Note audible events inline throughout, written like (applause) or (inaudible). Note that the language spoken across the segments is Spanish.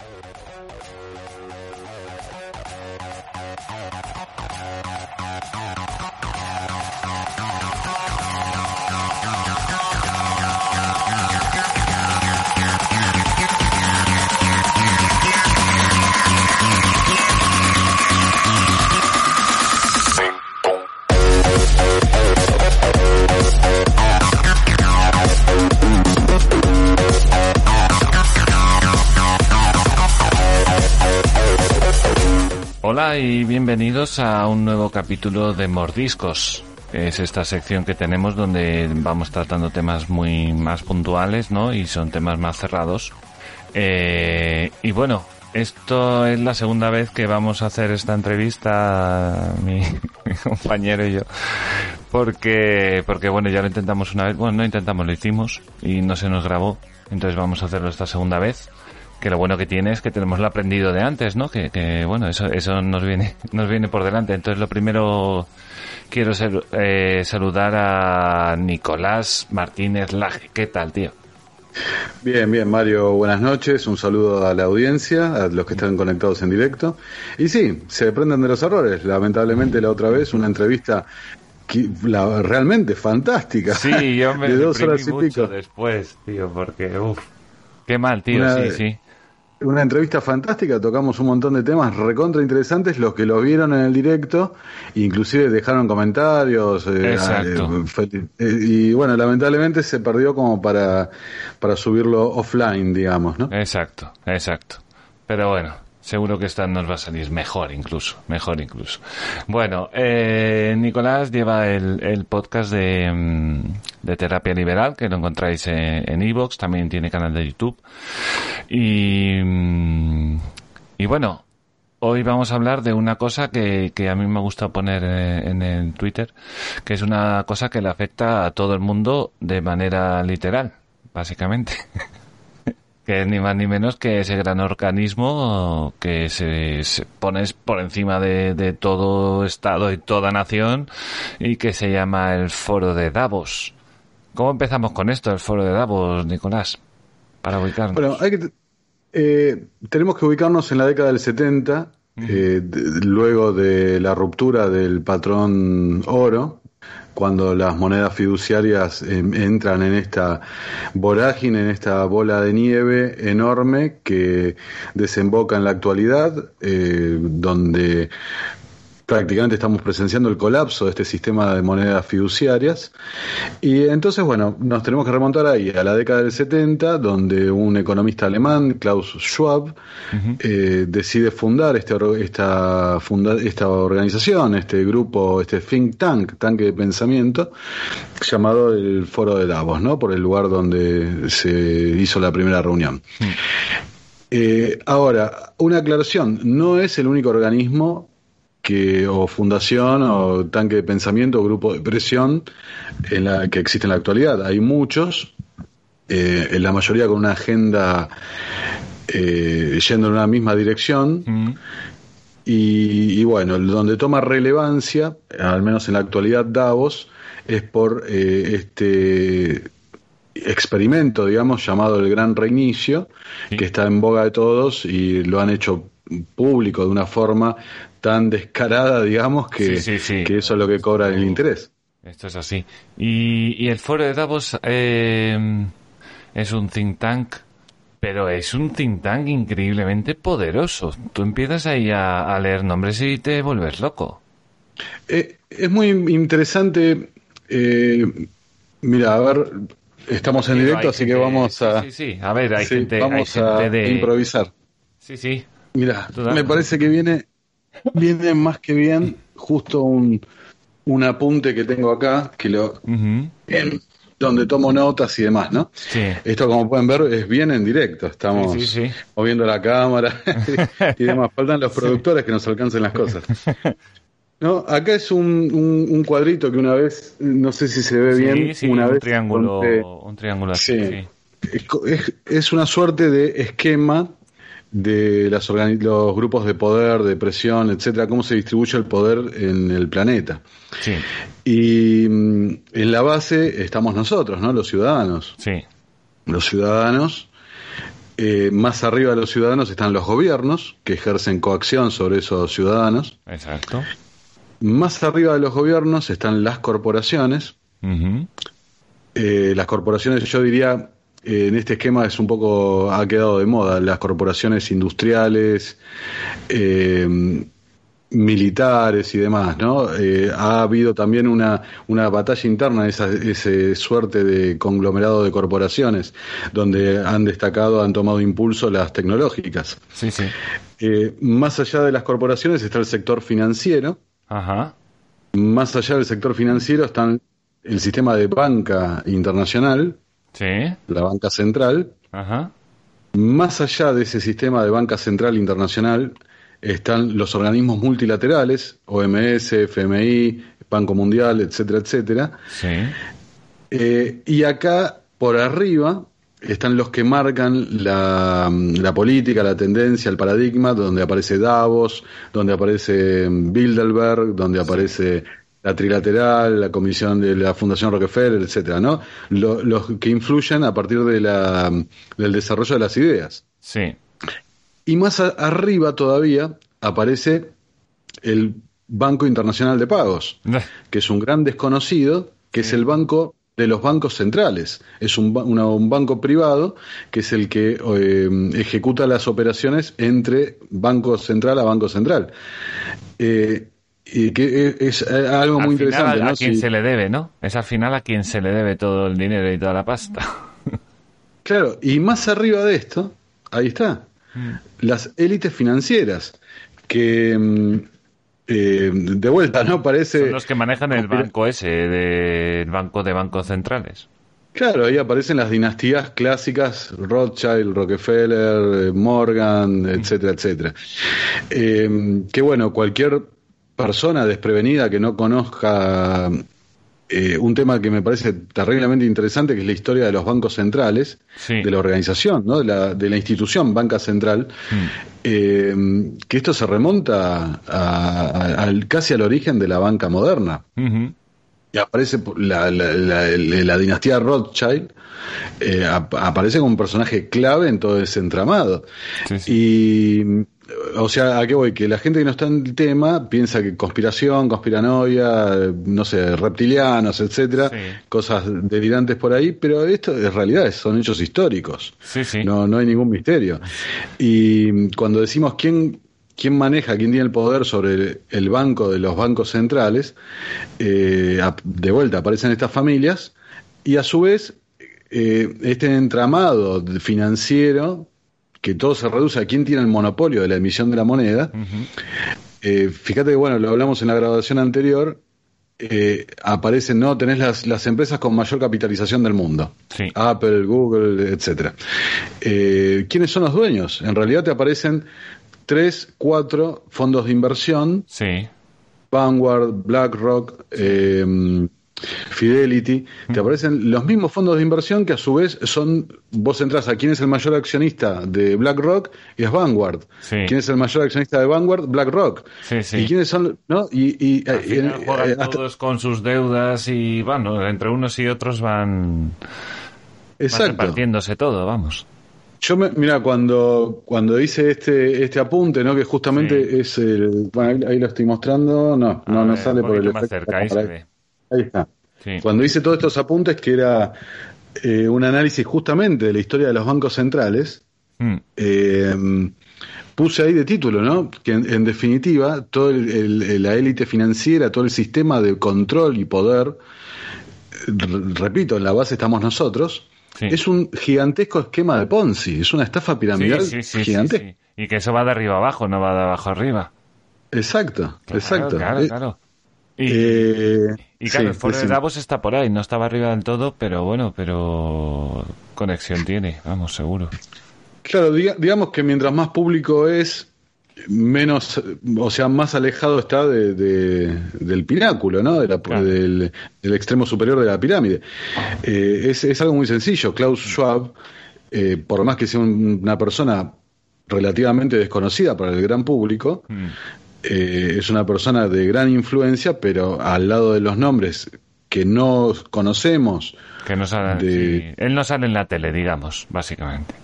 Música Hola y bienvenidos a un nuevo capítulo de Mordiscos. Es esta sección que tenemos donde vamos tratando temas muy más puntuales, ¿no? Y son temas más cerrados. Eh, y bueno, esto es la segunda vez que vamos a hacer esta entrevista, mi, mi (laughs) compañero y yo, porque, porque bueno, ya lo intentamos una vez, bueno, no intentamos, lo hicimos y no se nos grabó, entonces vamos a hacerlo esta segunda vez que lo bueno que tiene es que tenemos lo aprendido de antes, ¿no? Que, que bueno, eso, eso nos viene, (laughs) nos viene por delante. Entonces lo primero quiero ser, eh, saludar a Nicolás Martínez Laje. ¿Qué tal, tío? Bien, bien, Mario, buenas noches. Un saludo a la audiencia, a los que están conectados en directo. Y sí, se aprenden de los errores. Lamentablemente, la otra vez, una entrevista que, la, realmente fantástica. Sí, yo (laughs) me de dos horas y mucho pico. después, tío, porque, uff, qué mal, tío, Una- sí, sí. Una entrevista fantástica, tocamos un montón de temas recontra interesantes, los que lo vieron en el directo, inclusive dejaron comentarios. eh, Exacto. eh, eh, y bueno, lamentablemente se perdió como para, para subirlo offline, digamos, ¿no? Exacto, exacto. Pero bueno, seguro que esta nos va a salir mejor incluso, mejor incluso. Bueno, eh, Nicolás lleva el, podcast de, mm, de terapia liberal, que lo encontráis en en iVoox, también tiene canal de YouTube. Y, mm, y bueno, hoy vamos a hablar de una cosa que, que a mí me gusta poner eh, en el Twitter, que es una cosa que le afecta a todo el mundo de manera literal, básicamente (laughs) que ni más ni menos que ese gran organismo que se, se pone por encima de, de todo Estado y toda nación y que se llama el Foro de Davos. ¿Cómo empezamos con esto, el Foro de Davos, Nicolás? Para ubicarnos. Bueno, hay que, eh, tenemos que ubicarnos en la década del 70, eh, de- luego de la ruptura del patrón oro, cuando las monedas fiduciarias eh, entran en esta vorágine, en esta bola de nieve enorme que desemboca en la actualidad, eh, donde prácticamente estamos presenciando el colapso de este sistema de monedas fiduciarias. Y entonces, bueno, nos tenemos que remontar ahí, a la década del 70, donde un economista alemán, Klaus Schwab, eh, decide fundar este, esta, funda- esta organización, este grupo, este think tank, tanque de pensamiento, llamado el Foro de Davos, ¿no? Por el lugar donde se hizo la primera reunión. Eh, ahora, una aclaración, no es el único organismo que o fundación o tanque de pensamiento o grupo de presión en la que existe en la actualidad. Hay muchos, eh, en la mayoría con una agenda eh, yendo en una misma dirección. Mm, Y, y bueno, donde toma relevancia, al menos en la actualidad Davos, es por eh, este experimento, digamos, llamado el Gran Reinicio, Sí. que está en boga de todos y lo han hecho público de una forma tan descarada, digamos, que, Sí, sí, sí. que eso es lo que cobra el interés. esto es así. Y, y el Foro de Davos eh, es un think tank, pero es un think tank increíblemente poderoso. Tú empiezas ahí a, a leer nombres y te vuelves loco. Eh, es muy interesante. eh, mira, a ver, estamos en directo, hay así que vamos a, Sí, sí. A ver, hay gente, hay vamos gente a de... improvisar. Sí, sí. Mira, me parece que viene, viene más que bien justo un, un apunte que tengo acá, que lo, en- donde tomo notas y demás, ¿no? Sí. Esto, como pueden ver, es bien en directo. Estamos Sí, sí, sí. moviendo la cámara (laughs) y demás. Faltan los productores que nos alcancen las cosas. No, acá es un, un, un cuadrito que una vez, no sé si se ve bien, una un vez triángulo, conté- un triángulo así, es- es una suerte de esquema de las los grupos de poder, de presión, etcétera, cómo se distribuye el poder en el planeta. Sí, Y mm, en la base estamos nosotros, ¿no? Los ciudadanos. sí. Los ciudadanos Eh, más arriba de los ciudadanos están los gobiernos, que ejercen coacción sobre esos ciudadanos. Exacto. Más arriba de los gobiernos están las corporaciones. Eh, las corporaciones, yo diría, en este esquema es un poco, ha quedado de moda, las corporaciones industriales, militares y demás, ¿no? Eh, ha habido también una, una batalla interna, esa, ese suerte de conglomerado de corporaciones, donde han destacado, han tomado impulso las tecnológicas. Sí, sí. Eh, más allá de las corporaciones está el sector financiero. Ajá. Más allá del sector financiero están el sistema de banca internacional. Sí. La banca central. Ajá. Más allá de ese sistema de banca central internacional están los organismos multilaterales, OMS, FMI, Banco Mundial, etcétera, etcétera. Sí. Eh, y acá, por arriba, están los que marcan la, la, política, la tendencia, el paradigma, donde aparece Davos, donde aparece Bilderberg, donde aparece la trilateral, la comisión de la Fundación Rockefeller, etcétera, ¿no? los que influyen a partir de la, del desarrollo de las ideas. Sí. Y más arriba todavía aparece el Banco Internacional de Pagos, que es un gran desconocido, que es el banco de los bancos centrales. Es un, un banco privado que es el que eh, ejecuta las operaciones entre banco central a banco central. Eh, y que es, algo muy interesante. A, quien se le debe, ¿no? Es al final a quien se le debe todo el dinero y toda la pasta. (laughs) Claro, y más arriba de esto, ahí está, las élites financieras, que mm, eh, de vuelta, ¿no? Parece... Son los que manejan el banco ese, del banco de bancos centrales. Claro, ahí aparecen las dinastías clásicas, Rothschild, Rockefeller, Morgan, etcétera, etcétera. Eh, que bueno, cualquier persona desprevenida que no conozca eh, un tema que me parece terriblemente interesante, que es la historia de los bancos centrales, de la organización, ¿no? de, la, de la institución Banca Central, mm. eh, que esto se remonta a, casi al origen de la banca moderna. Y aparece la, la, dinastía Rothschild, eh, aparece como un personaje clave en todo ese entramado. Y o sea, ¿a qué voy? Que la gente que no está en el tema piensa que conspiración, conspiranoia, no sé, reptilianos, etcétera, cosas delirantes por ahí, pero esto en realidad son hechos históricos. No, no hay ningún misterio. Y cuando decimos quién, quién maneja, quién tiene el poder sobre el, banco de los bancos centrales, eh, de vuelta aparecen estas familias y a su vez eh, este entramado financiero que todo se reduce a quién tiene el monopolio de la emisión de la moneda. Eh, fíjate que, bueno, lo hablamos en la grabación anterior, eh, aparecen, ¿no? Tenés las, las, empresas con mayor capitalización del mundo. Apple, Google, etcétera. Eh, ¿Quiénes son los dueños? En realidad te aparecen tres, cuatro fondos de inversión. Sí. Vanguard, BlackRock, eh, Fidelity, te aparecen los mismos fondos de inversión que a su vez son, vos entras a quién es el mayor accionista de BlackRock y es Vanguard. ¿Quién es el mayor accionista de Vanguard? BlackRock. ¿Y quiénes son? ¿no? Y, eh, eh, todos con sus deudas y, bueno, entre unos y otros van, Exacto. repartiéndose todo, vamos. Yo, me, mira, cuando, cuando hice este, este apunte, ¿no? Que justamente es el. Bueno, ahí, lo estoy mostrando. No, no, no sale por el. Más cerca, ahí se ve. Ahí está. Cuando hice todos estos apuntes, que era eh, un análisis justamente de la historia de los bancos centrales, mm. eh, puse ahí de título, ¿no? Que en, definitiva, todo la élite financiera, todo el sistema de control y poder, repito, en la base estamos nosotros, es un gigantesco esquema de Ponzi, es una estafa piramidal gigante. Y que eso va de arriba abajo, no va de abajo arriba. Exacto, exacto. Claro, eh, claro. Y, y claro, el foro de Davos está por ahí, no estaba arriba del todo, pero bueno, pero conexión tiene, vamos, seguro. Claro, digamos que mientras más público es, menos, o sea, más alejado está de, del pináculo, ¿no? del, extremo superior de la pirámide. Eh, es, es, algo muy sencillo. Klaus Schwab, eh, por más que sea una persona relativamente desconocida para el gran público, mm. Eh, es una persona de gran influencia, pero al lado de los nombres que no conocemos. Que no sale, Él no sale en la tele, digamos, básicamente.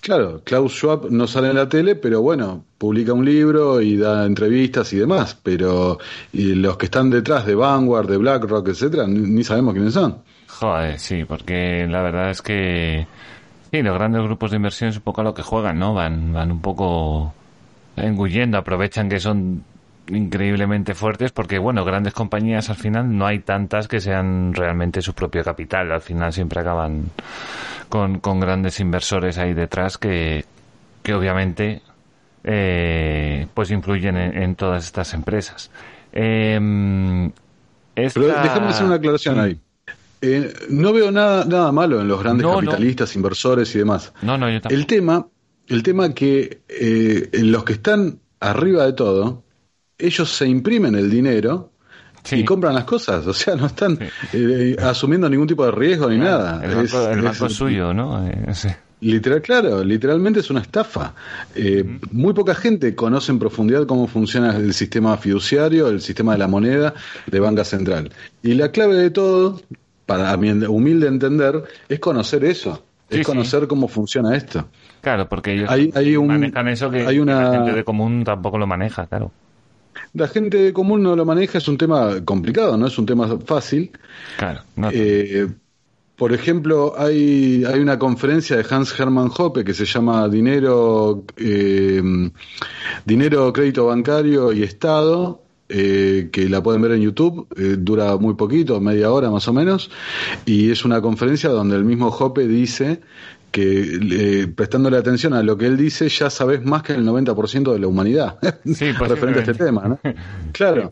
Claro, Klaus Schwab no sale en la tele, pero bueno, publica un libro y da entrevistas y demás, pero y los que están detrás de Vanguard, de BlackRock, etcétera, ni, sabemos quiénes son. Joder, sí, porque la verdad es que sí, los grandes grupos de inversión es un poco a lo que juegan, ¿no? Van, van un poco engullendo, aprovechan que son increíblemente fuertes porque, bueno, grandes compañías al final no hay tantas que sean realmente su propio capital. Al final siempre acaban con, con grandes inversores ahí detrás que, que obviamente eh, pues influyen en, todas estas empresas. Eh, Pero déjame hacer una aclaración ahí. Eh, no veo nada, nada malo en los grandes capitalistas, inversores y demás. No, no, yo El tema, el tema que eh, los que están arriba de todo, ellos se imprimen el dinero y compran las cosas, o sea, no están eh, asumiendo ningún tipo de riesgo ni nada. El banco, es, suyo, ¿no? Eh, literal, claro, literalmente es una estafa. Eh, muy poca gente conoce en profundidad cómo funciona el sistema fiduciario, el sistema de la moneda de banca central. Y la clave de todo, para mi humilde entender, es conocer eso, es conocer cómo funciona esto. Claro, porque ellos hay, un, manejan eso que, hay una... la gente de común tampoco lo maneja, claro. La gente común no lo maneja, es un tema complicado, no es un tema fácil. Claro. Eh, por ejemplo, hay, hay una conferencia de Hans Hermann Hoppe que se llama Dinero, eh, Dinero, Crédito Bancario y Estado, eh, que la pueden ver en YouTube, dura muy poquito, media hora más o menos, y es una conferencia donde el mismo Hoppe dice que prestándole atención a lo que él dice ya sabes más que el 90% de la humanidad sí, (laughs) referente a este tema, ¿no? (laughs) Claro.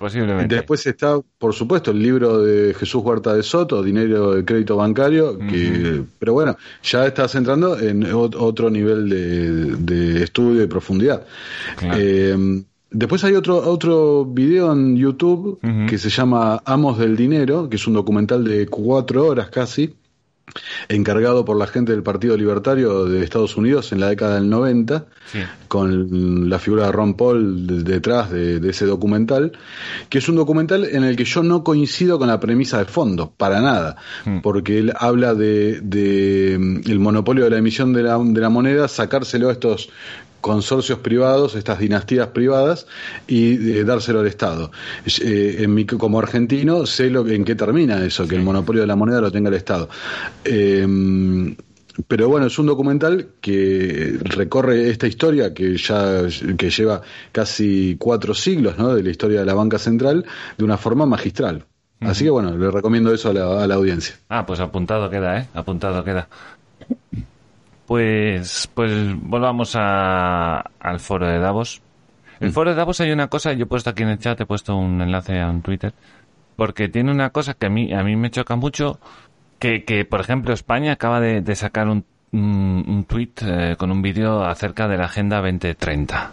Después está, por supuesto, el libro de Jesús Huerta de Soto, Dinero de Crédito Bancario, que, pero bueno, ya estás entrando en otro nivel de, estudio y profundidad. Eh, después hay otro, otro video en YouTube que se llama Amos del Dinero, que es un documental de cuatro horas casi, encargado por la gente del Partido Libertario de Estados Unidos en la década del 90, con la figura de Ron Paul detrás de, ese documental, que es un documental en el que yo no coincido con la premisa de fondo, para nada, hmm. porque él habla de, mm, el monopolio de la emisión de la, de la moneda, sacárselo a estos consorcios privados, estas dinastías privadas, y eh, dárselo al Estado. Eh, en mi, como argentino sé lo, en qué termina eso, que el monopolio de la moneda lo tenga el Estado. Em, pero bueno, es un documental que recorre esta historia que ya que lleva casi cuatro siglos ¿no? de la historia de la banca central de una forma magistral. Así que bueno, le recomiendo eso a la, a la audiencia. Ah, pues apuntado queda, ¿eh? Apuntado queda. Pues, pues volvamos a, al foro de Davos. En el mm. foro de Davos hay una cosa, yo he puesto aquí en el chat, he puesto un enlace a un Twitter, porque tiene una cosa que a mí, a mí me choca mucho, que, que por ejemplo España acaba de, sacar un, un, tweet eh, con un vídeo acerca de la Agenda 2030.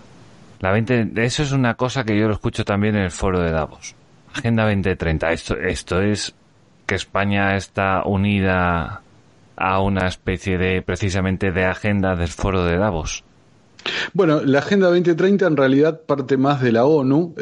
La 20, eso es una cosa que yo lo escucho también en el foro de Davos. Agenda 2030. Esto, esto es que España está unida a una especie de, precisamente, de agenda del foro de Davos. Bueno, la Agenda 2030 en realidad parte más de la ONU,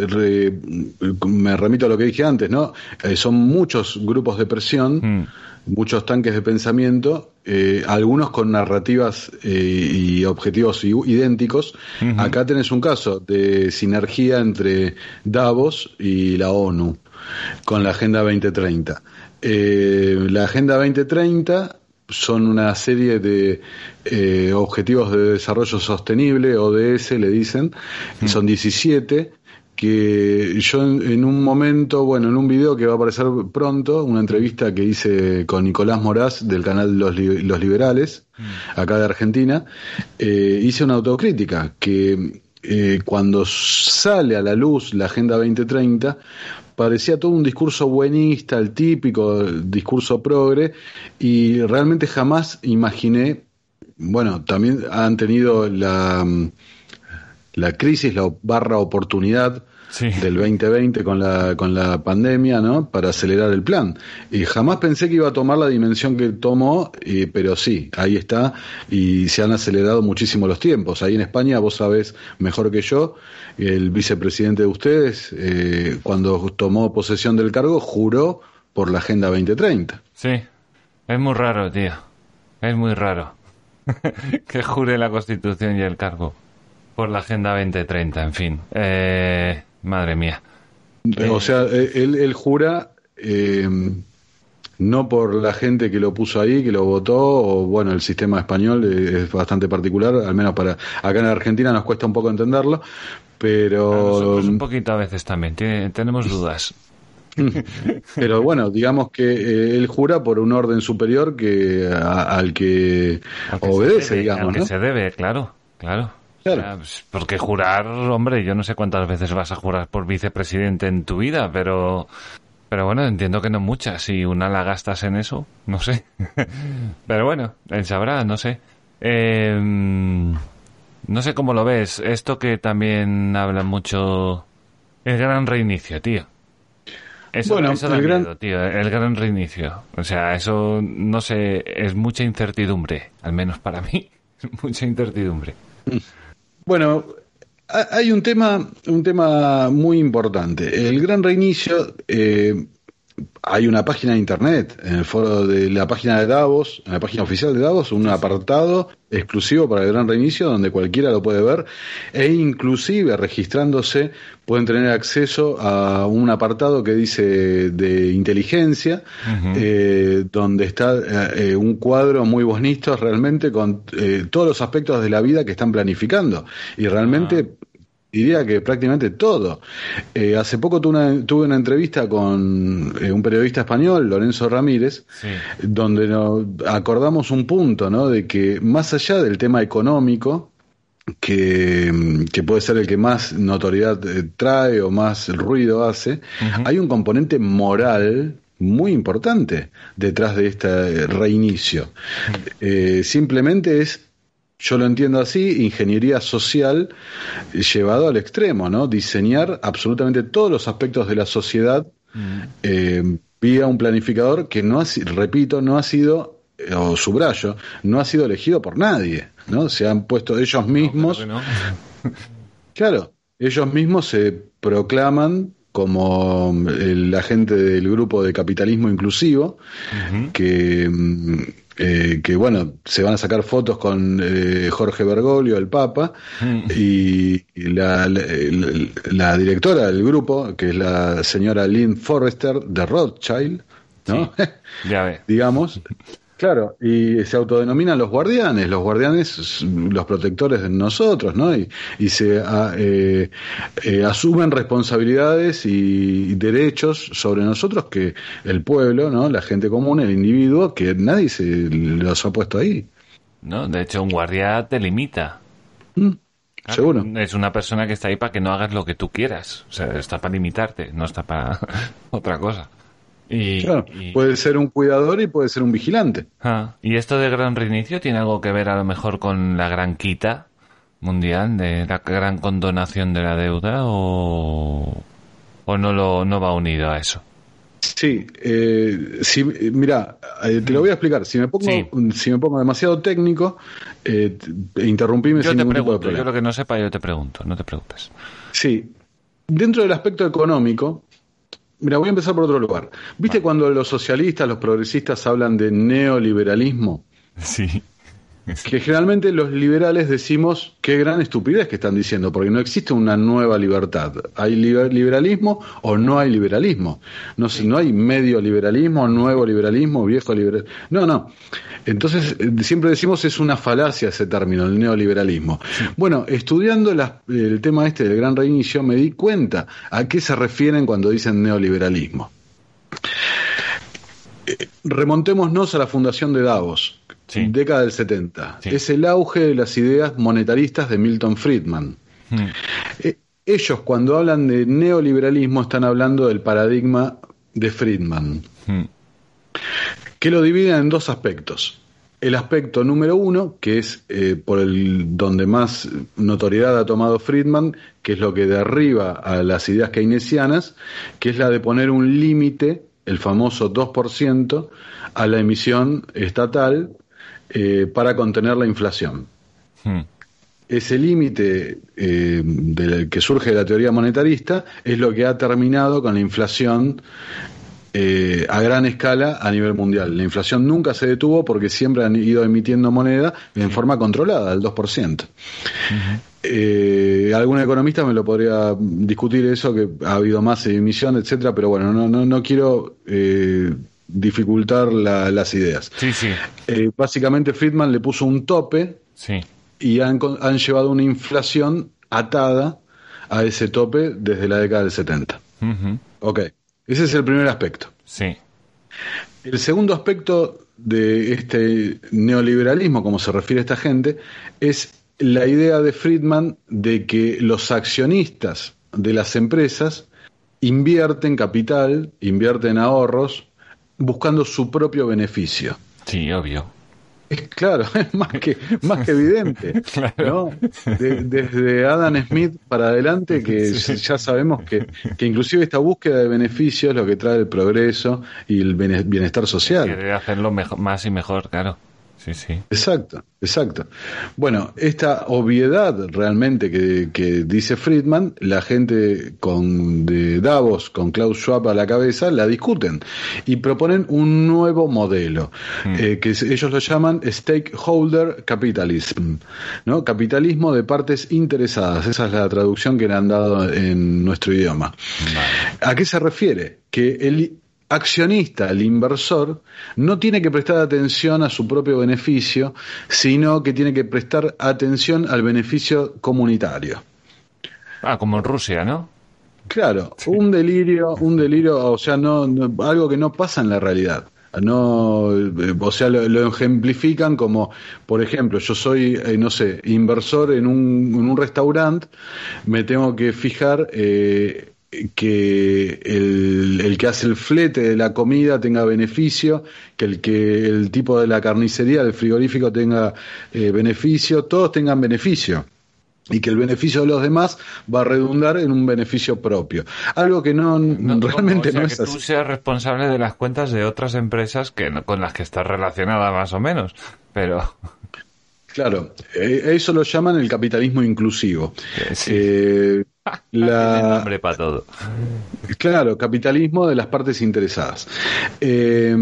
me remito a lo que dije antes, ¿no? Eh, son muchos grupos de presión, mm. muchos tanques de pensamiento, eh, algunos con narrativas eh, y objetivos idénticos. Acá tenés un caso de sinergia entre Davos y la ONU con la Agenda 2030. la Agenda 2030 son una serie de eh, objetivos de desarrollo sostenible, ODS le dicen, mm. son 17, que yo en, un momento, bueno, en un video que va a aparecer pronto, una entrevista que hice con Nicolás Moraz del canal Los, Liberales, mm. acá de Argentina, eh, hice una autocrítica que eh, cuando sale a la luz la Agenda 2030, parecía todo un discurso buenista, el típico discurso progre, y realmente jamás imaginé, bueno, también han tenido la, la crisis, la barra oportunidad del 2020 con la, con la pandemia, ¿no? Para acelerar el plan. Y jamás pensé que iba a tomar la dimensión que tomó, pero sí, ahí está, y se han acelerado muchísimo los tiempos. Ahí en España, vos sabés mejor que yo, el vicepresidente de ustedes, eh, cuando tomó posesión del cargo, juró por la Agenda 2030. Sí, es muy raro, tío. Es muy raro. (laughs) que jure la Constitución y el cargo por la Agenda 2030, en fin. Eh, madre mía. O sea, eh, él, él jura eh, no por la gente que lo puso ahí, que lo votó, o bueno, el sistema español es bastante particular, al menos para acá en Argentina nos cuesta un poco entenderlo, pero... un poquito a veces también, tenemos dudas. (laughs) Pero bueno, digamos que eh, él jura por un orden superior que al que, obedece, digamos. Al que se debe, claro, claro. Pues, porque jurar, hombre, yo no sé cuántas veces vas a jurar por vicepresidente en tu vida, pero pero bueno, entiendo que no muchas. Si una la gastas en eso, no sé. (laughs) Pero bueno, él sabrá, no sé. Em, no sé cómo lo ves. Esto que también habla mucho. El gran reinicio, tío. Eso, bueno, el gran... tío. El gran reinicio. O sea, eso, no sé, es mucha incertidumbre. Al menos para mí. (laughs) mucha incertidumbre. Bueno, hay un tema, un tema muy importante. El gran reinicio, eh, hay una página de internet, en el foro de la página de Davos, en la página oficial de Davos, un apartado exclusivo para el gran reinicio donde cualquiera lo puede ver e inclusive registrándose pueden tener acceso a un apartado que dice de inteligencia eh, donde está eh, un cuadro muy bonito realmente con todos los aspectos de la vida que están planificando. Y realmente ah diría que prácticamente todo. Eh, hace poco tuve una, tuve una entrevista con eh, un periodista español, Lorenzo Ramírez, donde nos acordamos un punto, ¿no? De que más allá del tema económico, que, que puede ser el que más notoriedad eh, trae o más ruido hace, hay un componente moral muy importante detrás de este reinicio. simplemente es yo lo entiendo así, ingeniería social llevado al extremo, ¿no? Diseñar absolutamente todos los aspectos de la sociedad mm. eh, vía un planificador que no ha, repito, no ha sido, eh, o subrayo, no ha sido elegido por nadie, ¿no? Se han puesto ellos mismos. (laughs) claro, ellos mismos se proclaman como el agente del grupo de capitalismo inclusivo, que mm, eh, que bueno, se van a sacar fotos con eh, Jorge Bergoglio, el Papa, mm. y, la, la, directora del grupo, que es la señora Lynn Forrester de Rothschild, ¿no? ya ve. (laughs) Digamos, Claro, y se autodenominan los guardianes, los guardianes, los protectores de nosotros, ¿no? Y, y se eh, eh, asumen responsabilidades y derechos sobre nosotros que el pueblo, ¿no? La gente común, el individuo, que nadie se los ha puesto ahí. No, de hecho, un guardia te limita. Mm, seguro. Es una persona que está ahí para que no hagas lo que tú quieras. O sea, está para limitarte, no está para (laughs) otra cosa. Y, puede ser un cuidador y puede ser un vigilante. Ah, ¿Y esto de gran reinicio tiene algo que ver a lo mejor con la gran quita mundial, de la gran condonación de la deuda o, o no, lo, no va unido a eso? Sí, eh, si, mira, eh, te lo voy a explicar. Si me pongo, si me pongo demasiado técnico, eh, interrumpime yo sin te pregunto, Yo lo que no sepa, yo te pregunto, no te preocupes. Sí, dentro del aspecto económico, Mira, voy a empezar por otro lugar. ¿Viste cuando los socialistas, los progresistas hablan de neoliberalismo? Sí. (laughs) Que generalmente los liberales decimos qué gran estupidez que están diciendo, porque no existe una nueva libertad. ¿Hay liberalismo o no hay liberalismo? No, no hay medio liberalismo, nuevo liberalismo, viejo liberalismo. No, no. Entonces, eh, siempre decimos es una falacia ese término, el neoliberalismo. Bueno, estudiando el tema este del gran reinicio, me di cuenta a qué se refieren cuando dicen neoliberalismo. Eh, remontémonos a la fundación de Davos, década del 70. Es el auge de las ideas monetaristas de Milton Friedman. Hmm. Eh, ellos cuando hablan de neoliberalismo están hablando del paradigma de Friedman. Hmm que lo dividen en dos aspectos. El aspecto número uno, que es eh, por el donde más notoriedad ha tomado Friedman, que es lo que derriba a las ideas keynesianas, que es la de poner un límite, el famoso 2%, a la emisión estatal eh, para contener la inflación. Hmm. Ese límite eh, que surge de la teoría monetarista es lo que ha terminado con la inflación eh, a gran escala a nivel mundial. La inflación nunca se detuvo porque siempre han ido emitiendo moneda en forma controlada, al 2%. Eh, algún economista me lo podría discutir eso, que ha habido más emisión, etcétera, pero bueno, no, no, no quiero eh, dificultar las ideas. Sí, sí. Eh, básicamente Friedman le puso un tope sí. y han, han llevado una inflación atada a ese tope desde la década del 70. Ok, ese es el primer aspecto. Sí. El segundo aspecto de este neoliberalismo, como se refiere a esta gente, es la idea de Friedman de que los accionistas de las empresas invierten capital, invierten ahorros, buscando su propio beneficio. Sí, obvio. Es claro, (laughs) es más que, más que evidente. (laughs) ¿no? desde Adam Smith para adelante, que ya sabemos que, que inclusive esta búsqueda de beneficio es lo que trae el progreso y el bienestar social. Quiere hacerlo mejor, más y mejor, claro. Sí, sí. Exacto, exacto. Bueno, esta obviedad realmente que, dice Friedman, la gente con de Davos, con Klaus Schwab a la cabeza, la discuten y proponen un nuevo modelo, mm. eh, que ellos lo llaman stakeholder capitalism, ¿no? Capitalismo de partes interesadas. Esa es la traducción que le han dado en nuestro idioma. ¿A qué se refiere? Que el accionista, el inversor, no tiene que prestar atención a su propio beneficio, sino que tiene que prestar atención al beneficio comunitario. Ah, como en Rusia, ¿no? Claro, un delirio, un delirio, o sea, no, algo que no pasa en la realidad. No, eh, o sea, lo, ejemplifican como, por ejemplo, yo soy, eh, no sé, inversor en un, en un restaurante, me tengo que fijar eh, que el, el, que hace el flete de la comida tenga beneficio, que el que el tipo de la carnicería, del frigorífico tenga eh, beneficio, todos tengan beneficio y que el beneficio de los demás va a redundar en un beneficio propio. Algo que no, realmente no es que Tú seas responsable de las cuentas de otras empresas que con las que estás relacionada más o menos, pero Claro, eh, eso lo llaman el capitalismo inclusivo. Eh, la... (laughs) nombre para todo. Claro, capitalismo de las partes interesadas. Eh,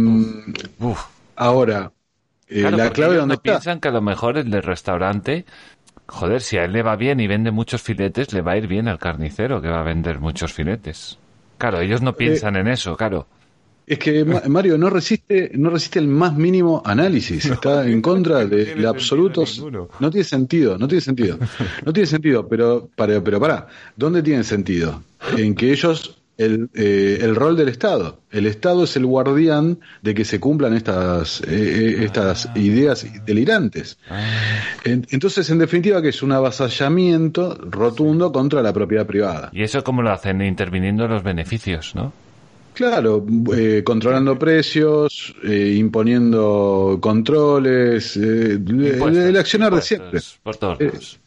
ahora, la clave donde está... piensan que a lo mejor el del restaurante, joder, si a él le va bien y vende muchos filetes, le va a ir bien al carnicero que va a vender muchos filetes. Claro, ellos no piensan en eso, claro. Es que Mario no resiste, no resiste el más mínimo análisis. Está en contra de, absolutos. No tiene sentido, no tiene sentido. No tiene sentido, pero para, pero para, ¿dónde tiene sentido? En que ellos el, eh, el, rol del Estado. El Estado es el guardián de que se cumplan estas, eh, eh, estas ah. ideas delirantes. Ah. entonces, en definitiva, que es un avasallamiento rotundo contra la propiedad privada. ¿Y eso cómo lo hacen? Interviniendo los beneficios, ¿no? Claro, eh, controlando precios, eh, imponiendo controles, eh, el accionar de siempre. Por todos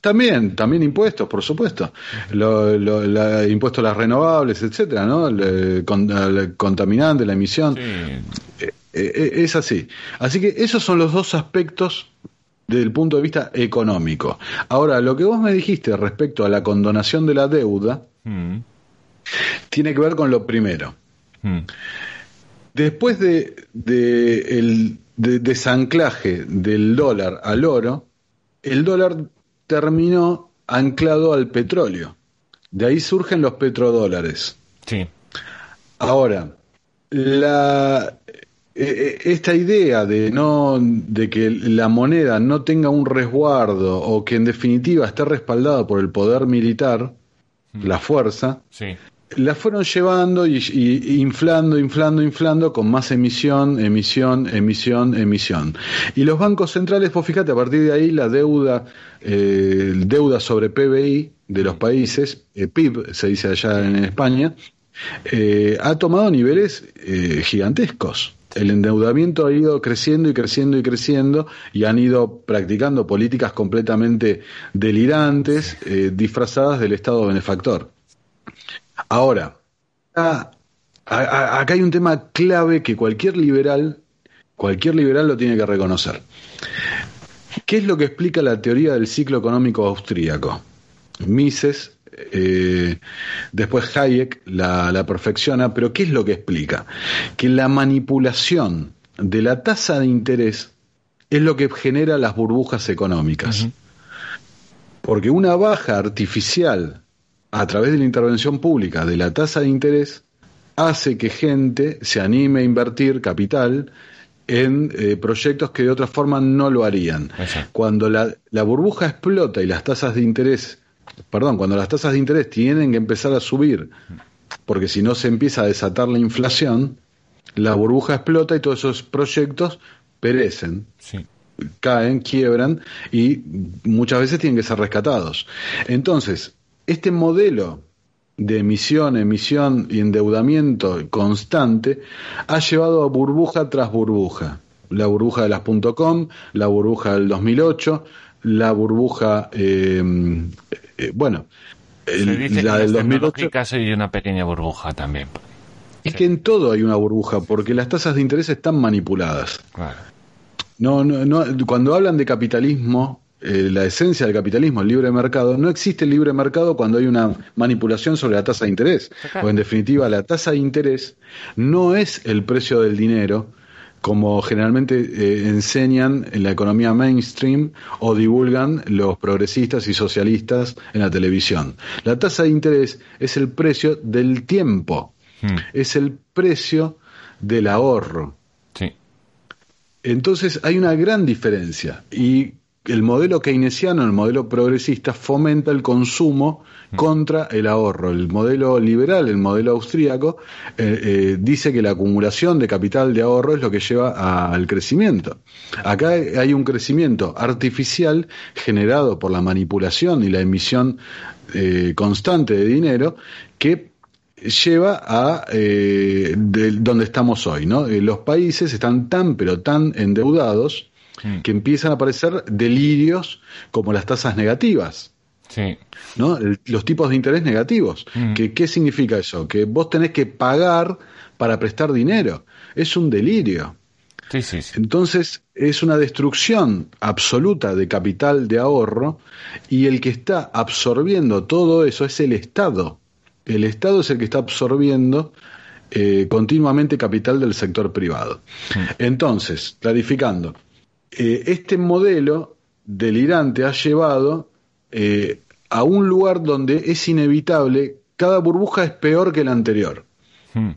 También, también impuestos, por supuesto. Lo, la, impuestos a las renovables, etcétera, ¿no? El, contaminante, la emisión. es así. Así que esos son los dos aspectos desde el punto de vista económico. Ahora, lo que vos me dijiste respecto a la condonación de la deuda, mm tiene que ver con lo primero. Hmm. Después de, el desanclaje del dólar al oro, el dólar terminó anclado al petróleo. De ahí surgen los petrodólares. Sí. Ahora, la, e, e, esta idea de no de que la moneda no tenga un resguardo o que en definitiva esté respaldada por el poder militar, hmm. la fuerza, sí la fueron llevando y, inflando, inflando, inflando con más emisión, emisión, emisión, emisión. Y los bancos centrales, pues fíjate, a partir de ahí la deuda, eh, deuda sobre PBI de los países, eh, PIB se dice allá en España, eh, ha tomado niveles gigantescos. El endeudamiento ha ido creciendo y creciendo y creciendo y han ido practicando políticas completamente delirantes, disfrazadas del Estado benefactor. Ahora, acá, hay un tema clave que cualquier liberal, cualquier liberal lo tiene que reconocer. ¿Qué es lo que explica la teoría del ciclo económico austríaco? Mises eh, después Hayek la, la perfecciona, pero ¿qué es lo que explica? Que la manipulación de la tasa de interés es lo que genera las burbujas económicas. Porque una baja artificial a través de la intervención pública de la tasa de interés hace que gente se anime a invertir capital en eh, proyectos que de otra forma no lo harían. Cuando la, la burbuja explota y las tasas de interés, perdón, cuando las tasas de interés tienen que empezar a subir, porque si no se empieza a desatar la inflación, la burbuja explota y todos esos proyectos perecen. caen, quiebran y muchas veces tienen que ser rescatados. Entonces, este modelo de emisión, emisión y endeudamiento constante ha llevado a burbuja tras burbuja. La burbuja de las .com, la burbuja del 2008, la burbuja, eh, eh, bueno, la del 2008. y una pequeña burbuja también. Es que en todo hay una burbuja, porque las tasas de interés están manipuladas. No, no, no, cuando hablan de capitalismo, eh, la esencia del capitalismo, el libre mercado, no existe el libre mercado cuando hay una manipulación sobre la tasa de interés. O en definitiva, la tasa de interés no es el precio del dinero, como generalmente eh, enseñan en la economía mainstream o divulgan los progresistas y socialistas en la televisión. La tasa de interés es el precio del tiempo, hmm. es el precio del ahorro. Entonces hay una gran diferencia y el modelo keynesiano, el modelo progresista, fomenta el consumo mm. contra el ahorro. El modelo liberal, el modelo austríaco, eh, eh, dice que la acumulación de capital de ahorro es lo que lleva al crecimiento. Acá hay un crecimiento artificial generado por la manipulación y la emisión eh, constante de dinero que lleva a donde estamos hoy. ¿no? los países están tan pero tan endeudados Mm. que empiezan a aparecer delirios como las tasas negativas. Sí. ¿no? los tipos de interés negativos. Mm. ¿Qué significa eso? Que vos tenés que pagar para prestar dinero. Es un delirio. Sí, sí, Entonces es una destrucción absoluta de capital de ahorro y el que está absorbiendo todo eso es el Estado. El Estado es el que está absorbiendo eh, continuamente capital del sector privado. Entonces, clarificando, eh, este modelo delirante ha llevado eh, a un lugar donde es inevitable, cada burbuja es peor que la anterior. Hmm.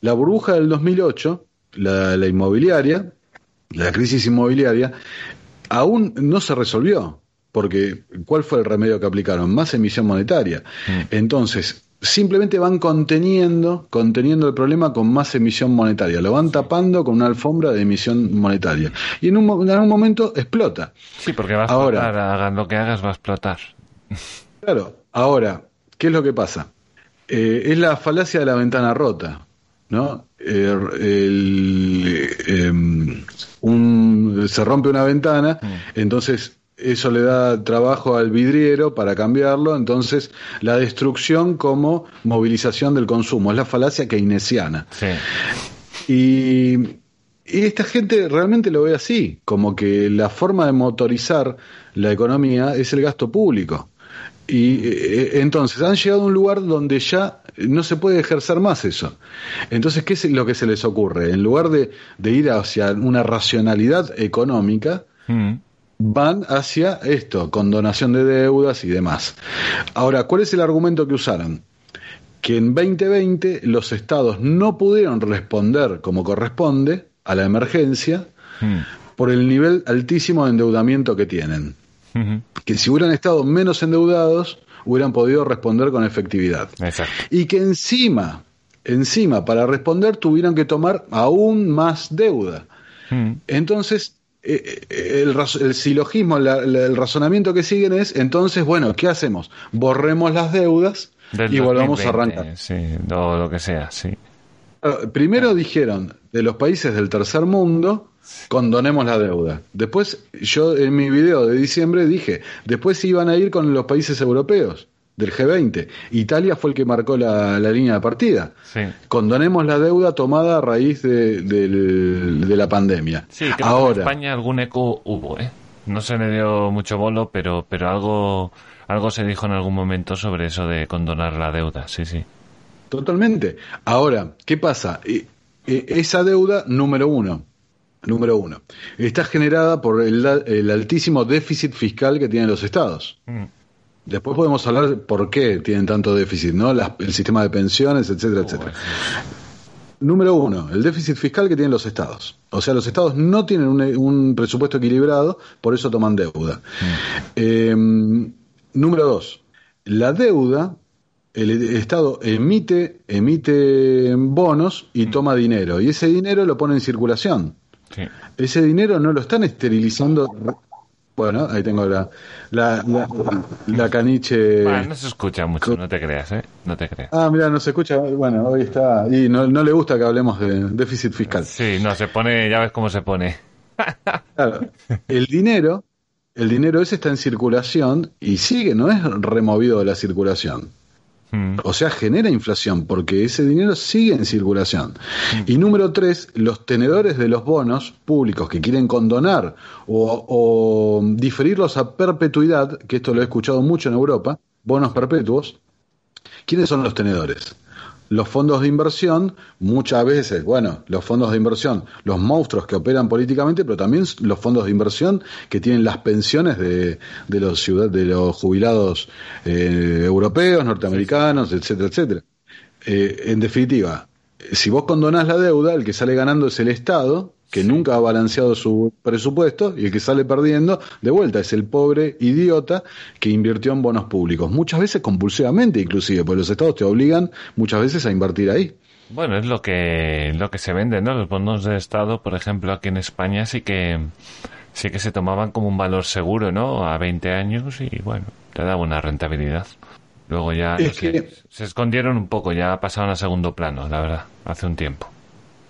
La burbuja del 2008, la, la inmobiliaria, la crisis inmobiliaria, aún no se resolvió, porque ¿cuál fue el remedio que aplicaron? Más emisión monetaria. Hmm. Entonces, simplemente van conteniendo, conteniendo el problema con más emisión monetaria, lo van tapando con una alfombra de emisión monetaria. Y en, un, en algún momento explota. Sí, porque va a explotar, hagan lo que hagas, va a explotar. (laughs) Claro, ahora, ¿qué es lo que pasa? Eh, es la falacia de la ventana rota, ¿no? Eh, em, un, se rompe una ventana, mm. entonces eso le da trabajo al vidriero para cambiarlo, entonces la destrucción como movilización del consumo, es la falacia keynesiana. Y, esta gente realmente lo ve así, como que la forma de motorizar la economía es el gasto público. Y eh, entonces han llegado a un lugar donde ya no se puede ejercer más eso. Entonces, ¿qué es lo que se les ocurre? En lugar de, ir hacia una racionalidad económica, mm van hacia esto, con donación de deudas y demás. Ahora, ¿cuál es el argumento que usaron? Que en 2020 los estados no pudieron responder como corresponde a la emergencia hmm. por el nivel altísimo de endeudamiento que tienen. Que si hubieran estado menos endeudados, hubieran podido responder con efectividad. Y que encima, encima, para responder tuvieron que tomar aún más deuda. Hmm. Entonces, el, el, silogismo, el razonamiento que siguen es, entonces, bueno, ¿qué hacemos? Borremos las deudas y volvamos a arrancar. Sí, o lo que sea, sí. Primero dijeron, de los países del tercer mundo, condonemos la deuda. Después, yo en mi video de diciembre dije, después iban a ir con los países europeos del G20. Italia fue el que marcó la, línea de partida. Condonemos la deuda tomada a raíz de, la pandemia. Sí, Ahora, en España algún eco hubo, ¿eh? No se le dio mucho bolo, pero, pero algo, algo se dijo en algún momento sobre eso de condonar la deuda, sí, sí. Totalmente. Ahora, ¿qué pasa? E, e, esa deuda, número uno, número uno, está generada por el, altísimo déficit fiscal que tienen los estados. Mm. Después podemos hablar por qué tienen tanto déficit, ¿no? el sistema de pensiones, etcétera, etcétera. Número uno, el déficit fiscal que tienen los estados. O sea, los estados no tienen un, presupuesto equilibrado, por eso toman deuda. Mm. Em, número dos, la deuda, el estado emite, emite bonos y mm. toma dinero, y ese dinero lo pone en circulación. Ese dinero no lo están esterilizando bueno, ahí tengo la, la, la, caniche. Bueno, no se escucha mucho, no te creas, ¿eh? No te creas. Ah, mira, no se escucha. Bueno, hoy está. Y no, no le gusta que hablemos de déficit fiscal. Sí, no, se pone, ya ves cómo se pone. Claro. El dinero, el dinero ese está en circulación y sigue, no es removido de la circulación. Mm. O sea, genera inflación porque ese dinero sigue en circulación. Mm. Y número tres, los tenedores de los bonos públicos que quieren condonar o, o diferirlos a perpetuidad, que esto lo he escuchado mucho en Europa, bonos perpetuos, ¿quiénes son los tenedores? Los fondos de inversión, muchas veces, bueno, los fondos de inversión, los monstruos que operan políticamente, pero también los fondos de inversión que tienen las pensiones de, de los, ciudad, de los jubilados eh, europeos, norteamericanos, etcétera, etcétera. Eh, en definitiva, si vos condonás la deuda, el que sale ganando es el Estado, que nunca ha balanceado su presupuesto y el que sale perdiendo de vuelta es el pobre idiota que invirtió en bonos públicos, muchas veces compulsivamente inclusive, porque los estados te obligan muchas veces a invertir ahí. Bueno, es lo que lo que se vende, ¿no? Los bonos de estado, por ejemplo, aquí en España sí que sí que se tomaban como un valor seguro, ¿no? A 20 años y bueno, te da una rentabilidad. Luego ya se escondieron un poco, ya pasaron a segundo plano, la verdad, hace un tiempo.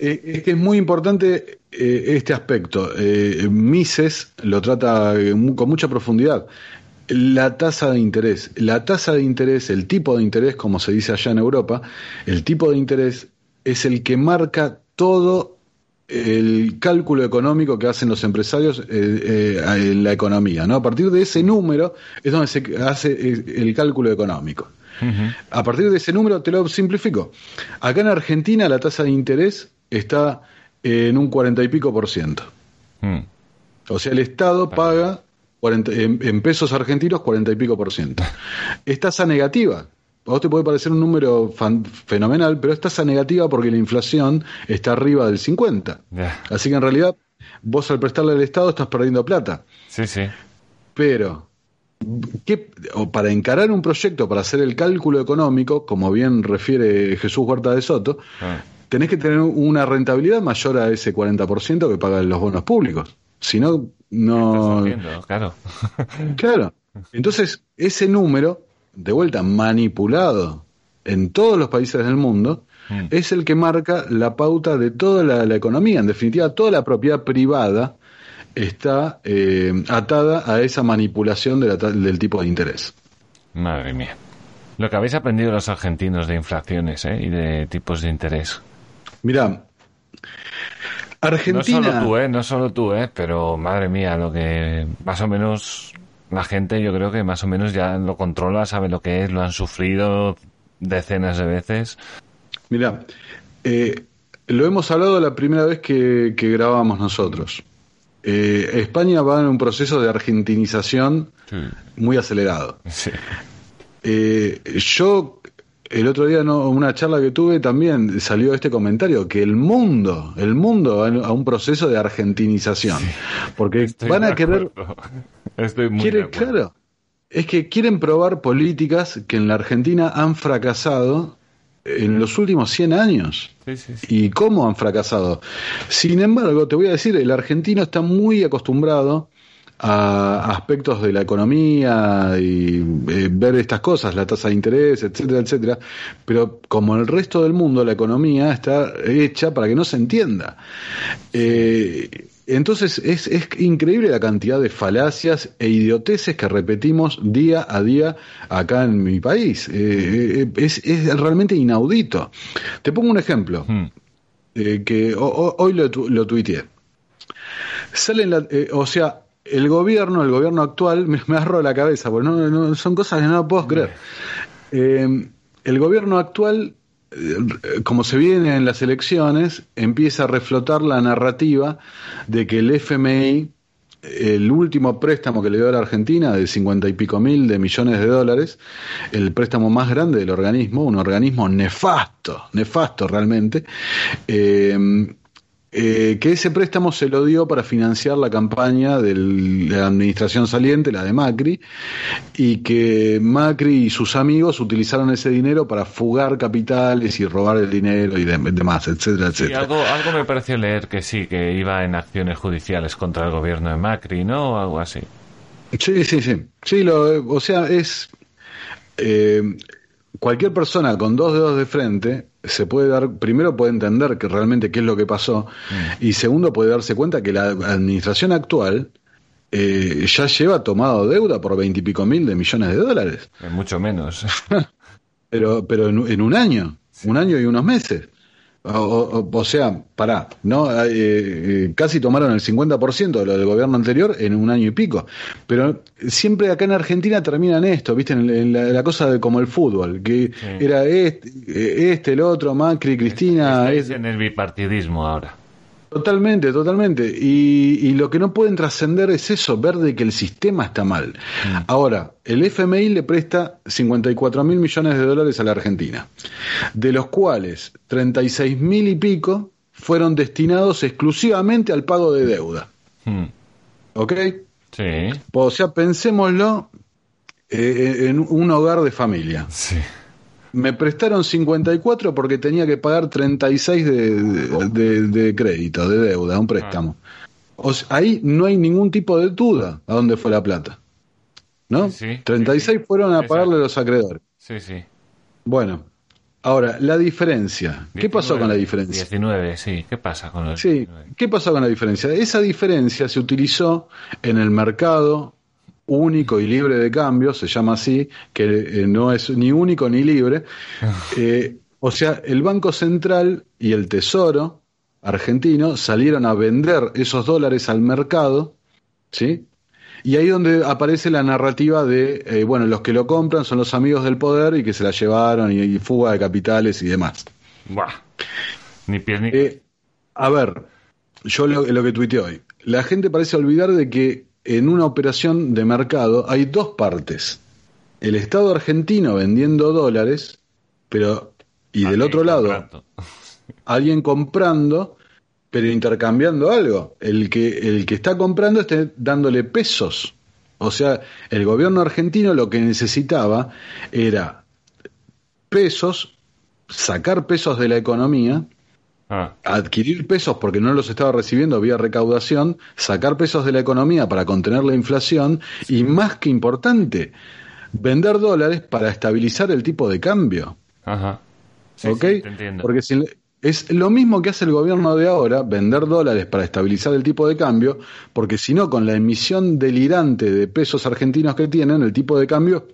Eh, es que es muy importante eh, este aspecto. Eh, Mises lo trata con mucha profundidad. La tasa de interés. La tasa de interés, el tipo de interés, como se dice allá en Europa, el tipo de interés es el que marca todo el cálculo económico que hacen los empresarios en la economía. ¿no? A partir de ese número es donde se hace el cálculo económico. A partir de ese número, te lo simplifico. Acá en Argentina la tasa de interés está en un cuarenta y pico por ciento. Hmm. O sea, el Estado paga en, pesos argentinos cuarenta y pico por ciento. (laughs) Es tasa negativa. A vos te puede parecer un número fenomenal, pero es tasa negativa porque la inflación está arriba del 50. Así que en realidad vos al prestarle al Estado estás perdiendo plata. Sí, sí. Pero ¿qué, para encarar un proyecto, para hacer el cálculo económico, como bien refiere Jesús Huerta de Soto, ah tenés que tener una rentabilidad mayor a ese 40% que pagan los bonos públicos. Si no, no. Claro. (laughs) claro. Entonces, ese número, de vuelta manipulado en todos los países del mundo, mm. es el que marca la pauta de toda la, economía. En definitiva, toda la propiedad privada está eh, atada a esa manipulación del tipo de interés. Madre mía. Lo que habéis aprendido los argentinos de inflaciones ¿eh? y de tipos de interés. Mira, Argentina. No solo tú, ¿eh? No solo tú, ¿eh? Pero madre mía, lo que más o menos la gente, yo creo que más o menos ya lo controla, sabe lo que es, lo han sufrido decenas de veces. Mira, eh, lo hemos hablado la primera vez que, que grabamos nosotros. Eh, España va en un proceso de argentinización muy acelerado. Sí. Eh, yo el otro día, no, una charla que tuve, también salió este comentario, que el mundo, el mundo va a un proceso de argentinización. porque van a querer... Estoy muy Claro, es que quieren probar políticas que en la Argentina han fracasado en los últimos 100 años. ¿Y cómo han fracasado? Sin embargo, te voy a decir, el argentino está muy acostumbrado a aspectos de la economía y eh, ver estas cosas, la tasa de interés, etcétera, etcétera, pero como el resto del mundo, la economía está hecha para que no se entienda. Eh, entonces es, es, increíble la cantidad de falacias e idioteces que repetimos día a día acá en mi país. Eh, es, es, realmente inaudito. Te pongo un ejemplo, hmm. que hoy lo, lo tuiteé. Salen la, o sea, el gobierno, el gobierno actual, me, me la cabeza, porque no, no- son cosas que no puedo creer. Eh, el gobierno actual, eh, como se viene en las elecciones, empieza a reflotar la narrativa de que el FMI, el último préstamo que le dio a la Argentina, de cincuenta y pico mil de millones de dólares, el préstamo más grande del organismo, un organismo nefasto, nefasto realmente, eh, eh, que ese préstamo se lo dio para financiar la campaña del- de la administración saliente, la de Macri, y que Macri y sus amigos utilizaron ese dinero para fugar capitales y robar el dinero y dem- demás, etcétera, Sí, etcétera. algo, algo me pareció leer que sí, que iba en acciones judiciales contra el gobierno de Macri, ¿no? O algo así. Sí, sí, sí. Sí, lo, o sea, es. eh, cualquier persona con dos dedos de frente se puede dar. Primero, puede entender que realmente qué es lo que pasó. Y segundo, puede darse cuenta que la administración actual eh, ya lleva tomado deuda por veintipico mil de millones de dólares. Mucho menos. (laughs) Pero, pero en, en un año. Un año y unos meses. O, o- o sea, pará, ¿no? Eh, eh, casi tomaron el 50% de lo del gobierno anterior en un año y pico. Pero siempre acá en Argentina terminan esto, ¿viste? En, la, la cosa de como el fútbol, que era este, eh, este, el otro, Macri, Cristina. Este. en el bipartidismo ahora. Totalmente, totalmente. Y, y lo que no pueden trascender es eso, ver de que el sistema está mal. Ahora, el FMI le presta 54 mil millones de dólares a la Argentina, de los cuales 36 mil y pico fueron destinados exclusivamente al pago de deuda. Hmm. ¿Ok? Sí. O sea, pensémoslo eh, en un hogar de familia. Sí. Me prestaron 54 porque tenía que pagar 36 de, de, de- de crédito, de deuda, un préstamo. O sea, ahí no hay ningún tipo de duda a dónde fue la plata. ¿no? Sí, sí, 36 sí, sí. fueron a pagarle a los acreedores. Sí, sí. Bueno, ahora, la diferencia. ¿Qué pasó con la 19, diferencia? 19, sí. ¿Qué pasa con el Sí, 19? ¿qué pasó con la diferencia? Esa diferencia se utilizó en el mercado único y libre de cambio, se llama así, que eh, no es ni único ni libre. Eh, o sea, el Banco Central y el Tesoro argentino salieron a vender esos dólares al mercado, ¿sí? Y ahí donde aparece la narrativa de, eh, bueno, los que lo compran son los amigos del poder y que se la llevaron y, y fuga de capitales y demás. Buah. Ni pies ni... A ver, yo lo, lo que tuiteé hoy. La gente parece olvidar de que en una operación de mercado hay dos partes. El Estado argentino vendiendo dólares, pero y del otro lado comprando. (laughs) alguien comprando, pero intercambiando algo. El que, el que está comprando está dándole pesos. O sea, el gobierno argentino lo que necesitaba era pesos, sacar pesos de la economía, Ah, adquirir pesos porque no los estaba recibiendo vía recaudación, sacar pesos de la economía para contener la inflación y más que importante, vender dólares para estabilizar el tipo de cambio. ajá. Sí, ¿Ok? sí, te entiendo. Porque si es lo mismo que hace el gobierno de ahora, vender dólares para estabilizar el tipo de cambio, porque si no, con la emisión delirante de pesos argentinos que tienen, el tipo de cambio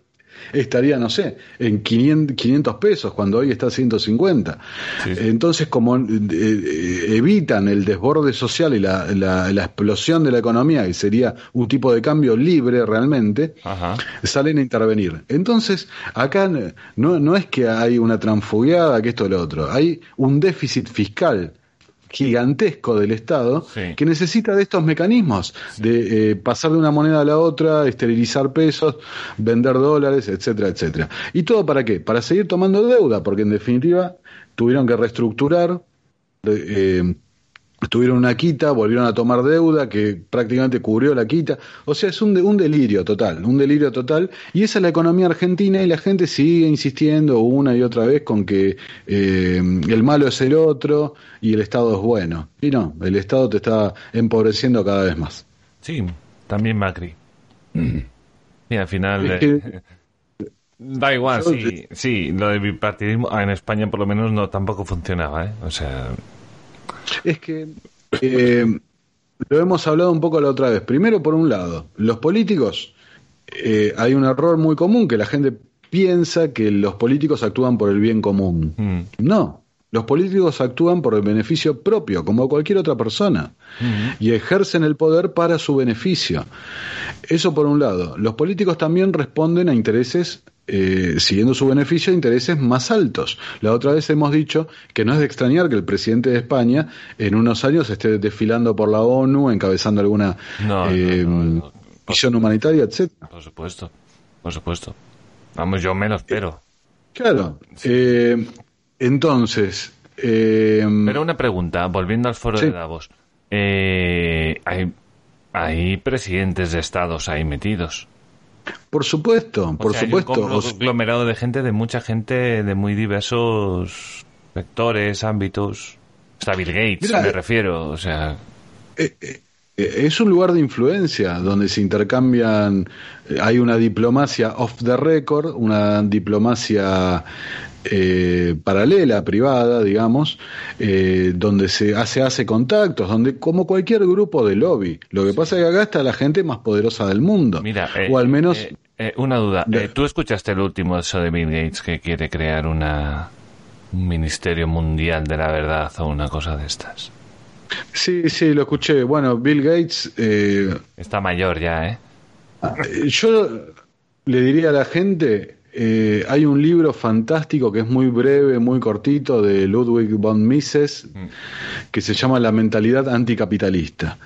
estaría, no sé, en 500, 500 pesos, cuando hoy está a 150. Sí. Entonces, como eh, eh, evitan el desborde social y la, la- la explosión de la economía, que sería un tipo de cambio libre realmente, Ajá. salen a intervenir. Entonces, acá no, no es que hay una transfugiada, que esto o lo otro, hay un déficit fiscal gigantesco del Estado Sí. que necesita de estos mecanismos, de eh, pasar de una moneda a la otra, esterilizar pesos, vender dólares, etcétera, etcétera. ¿Y todo para qué? Para seguir tomando deuda, porque en definitiva tuvieron que reestructurar, eh, tuvieron una quita, volvieron a tomar deuda que prácticamente cubrió la quita. O sea, es un, de- un delirio total, un delirio total. Y esa es la economía argentina y la gente sigue insistiendo una y otra vez con que eh, el malo es el otro y el Estado es bueno. Y no, el Estado te está empobreciendo cada vez más. Sí, también Macri. Y al final... Eh, (laughs) Da igual, sí, sí, lo del bipartidismo ah, en España por lo menos no tampoco funcionaba, ¿eh? O sea, Es que eh, lo hemos hablado un poco la otra vez. Primero, por un lado, los políticos, eh, hay un error muy común que la gente piensa que los políticos actúan por el bien común. mm, No, Los políticos actúan por el beneficio propio, como cualquier otra persona, y ejercen el poder para su beneficio. Eso por un lado. Los políticos también responden a intereses, eh, siguiendo su beneficio, intereses más altos. La otra vez hemos dicho que no es de extrañar que el presidente de España en unos años esté desfilando por la ONU, encabezando alguna eh, misión humanitaria, etcétera. Por supuesto, por supuesto. Vamos, yo me lo espero. Claro. Eh, entonces. Eh, Pero una pregunta, volviendo al foro de Davos. Eh, hay, hay presidentes de estados ahí metidos. Por supuesto, por supuesto. Hay un conglomerado de gente, de mucha gente de muy diversos sectores, ámbitos. Está Bill Gates, me refiero, o sea. es un lugar de influencia donde se intercambian, hay una diplomacia off the record, una diplomacia eh, paralela, privada, digamos, eh, donde se hace, hace contactos, donde como cualquier grupo de lobby. Lo que pasa es que acá está la gente más poderosa del mundo. Mira, o al menos... Eh, una duda. ¿Tú escuchaste el último eso de Bill Gates que quiere crear una, un ministerio mundial de la verdad o una cosa de estas? Sí, sí, lo escuché. Bueno, Bill Gates... Está mayor ya, ¿eh? Yo le diría a la gente eh, hay un libro fantástico que es muy breve, muy cortito, de Ludwig von Mises, mm. que se llama La mentalidad anticapitalista.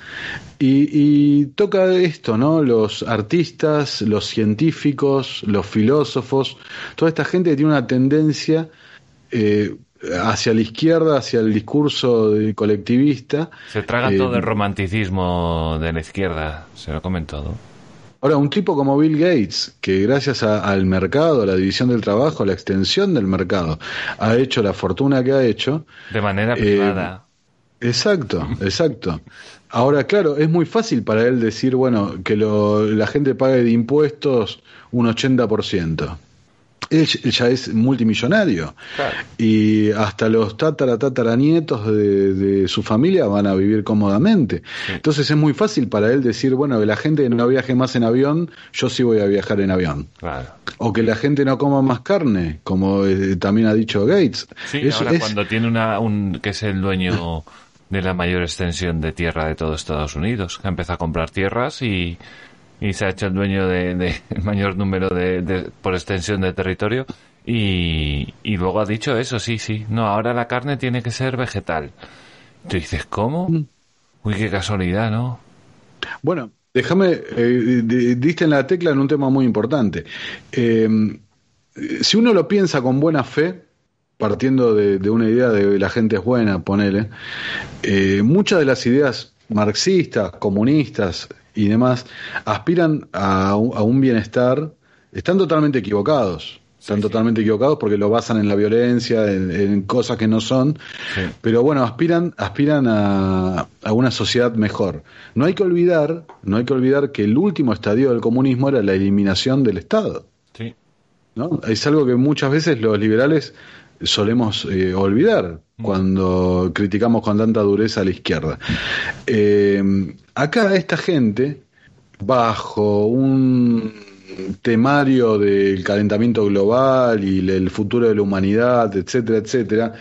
Y, toca esto, ¿no? Los artistas, los científicos, los filósofos, toda esta gente que tiene una tendencia eh, hacia la izquierda, hacia el discurso colectivista. Se traga todo el eh, romanticismo de la izquierda, se lo comen todo. Ahora, un tipo como Bill Gates, que gracias al mercado, a la división del trabajo, a la extensión del mercado, ha hecho la fortuna que ha hecho. De manera eh, privada. exacto, (laughs) exacto. Ahora, claro, es muy fácil para él decir, bueno, que la gente pague de impuestos un 80% él ya es multimillonario y hasta los tatara tataranietos de, de su familia van a vivir cómodamente. Entonces es muy fácil para él decir, bueno, que la gente no viaje más en avión, yo sí voy a viajar en avión. O que la gente no coma más carne, como eh, también ha dicho Gates. Sí, ahora cuando tiene una, un, que es el dueño de la mayor extensión de tierra de todo Estados Unidos, que empieza a comprar tierras y y se ha hecho el dueño del de, mayor número de, por extensión de territorio y, luego ha dicho eso, sí, sí, no, ahora la carne tiene que ser vegetal. Tú dices, ¿cómo? Mm. Uy, qué casualidad, ¿no? Bueno, déjame, eh, diste en la tecla en un tema muy importante. Eh, si uno lo piensa con buena fe, partiendo de, una idea de la gente es buena, ponele, eh, muchas de las ideas marxistas, comunistas, y demás aspiran a un, bienestar, están totalmente equivocados. Están totalmente equivocados porque lo basan en la violencia, en, cosas que no son. Pero bueno, aspiran, aspiran a, a, una sociedad mejor. No hay que olvidar, no hay que olvidar que el último estadio del comunismo era la eliminación del Estado. ¿no? Es algo que muchas veces los liberales solemos eh, olvidar mm. cuando criticamos con tanta dureza a la izquierda. Eh, acá esta gente, bajo un temario del calentamiento global y el futuro de la humanidad, etcétera, etcétera,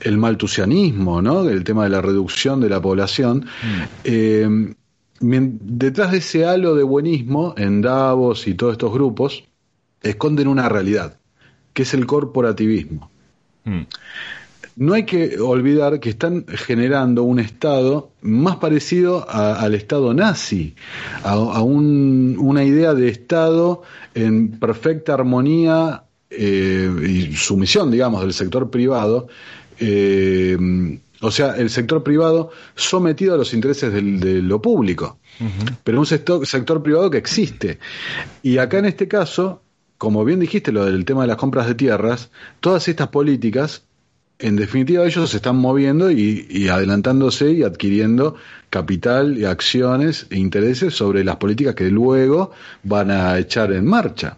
el maltusianismo, ¿no? El tema de la reducción de la población. Mm. Eh, detrás de ese halo de buenismo, en Davos y todos estos grupos, esconden una realidad, que es el corporativismo. Mm. No hay que olvidar que están generando un Estado más parecido al Estado nazi, a, una idea de Estado en perfecta armonía eh, y sumisión, digamos, del sector privado. Eh, o sea, el sector privado sometido a los intereses de lo público, pero un sector, sector privado que existe. Y acá en este caso, como bien dijiste lo del tema de las compras de tierras, todas estas políticas, en definitiva ellos se están moviendo y, adelantándose y adquiriendo capital y acciones e intereses sobre las políticas que luego van a echar en marcha.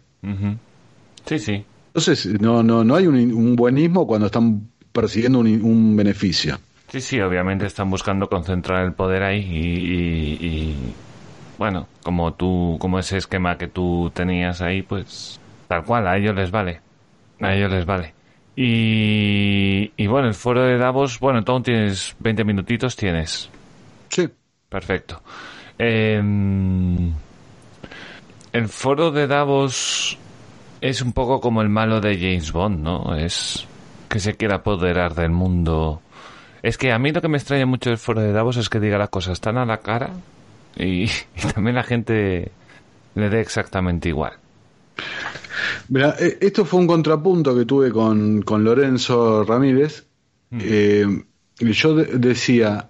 Sí, sí. Entonces, no, no, no hay un, buenismo cuando están persiguiendo un, beneficio. Sí, sí, obviamente están buscando concentrar el poder ahí y, bueno, como tú, como ese esquema que tú tenías ahí, pues Tal cual, a ellos les vale. A ellos les vale. Y, y bueno, el foro de Davos, bueno, aún tienes 20 minutitos, tienes. Sí. Perfecto. Em, el foro de Davos es un poco como el malo de James Bond, ¿no? Es que se quiere apoderar del mundo. Es que a mí lo que me extraña mucho del foro de Davos es que diga las cosas tan a la cara y, (laughs) y también la gente le dé exactamente igual. Mira, eh, esto fue un contrapunto que tuve con, con Lorenzo Ramírez. Eh, yo de- decía,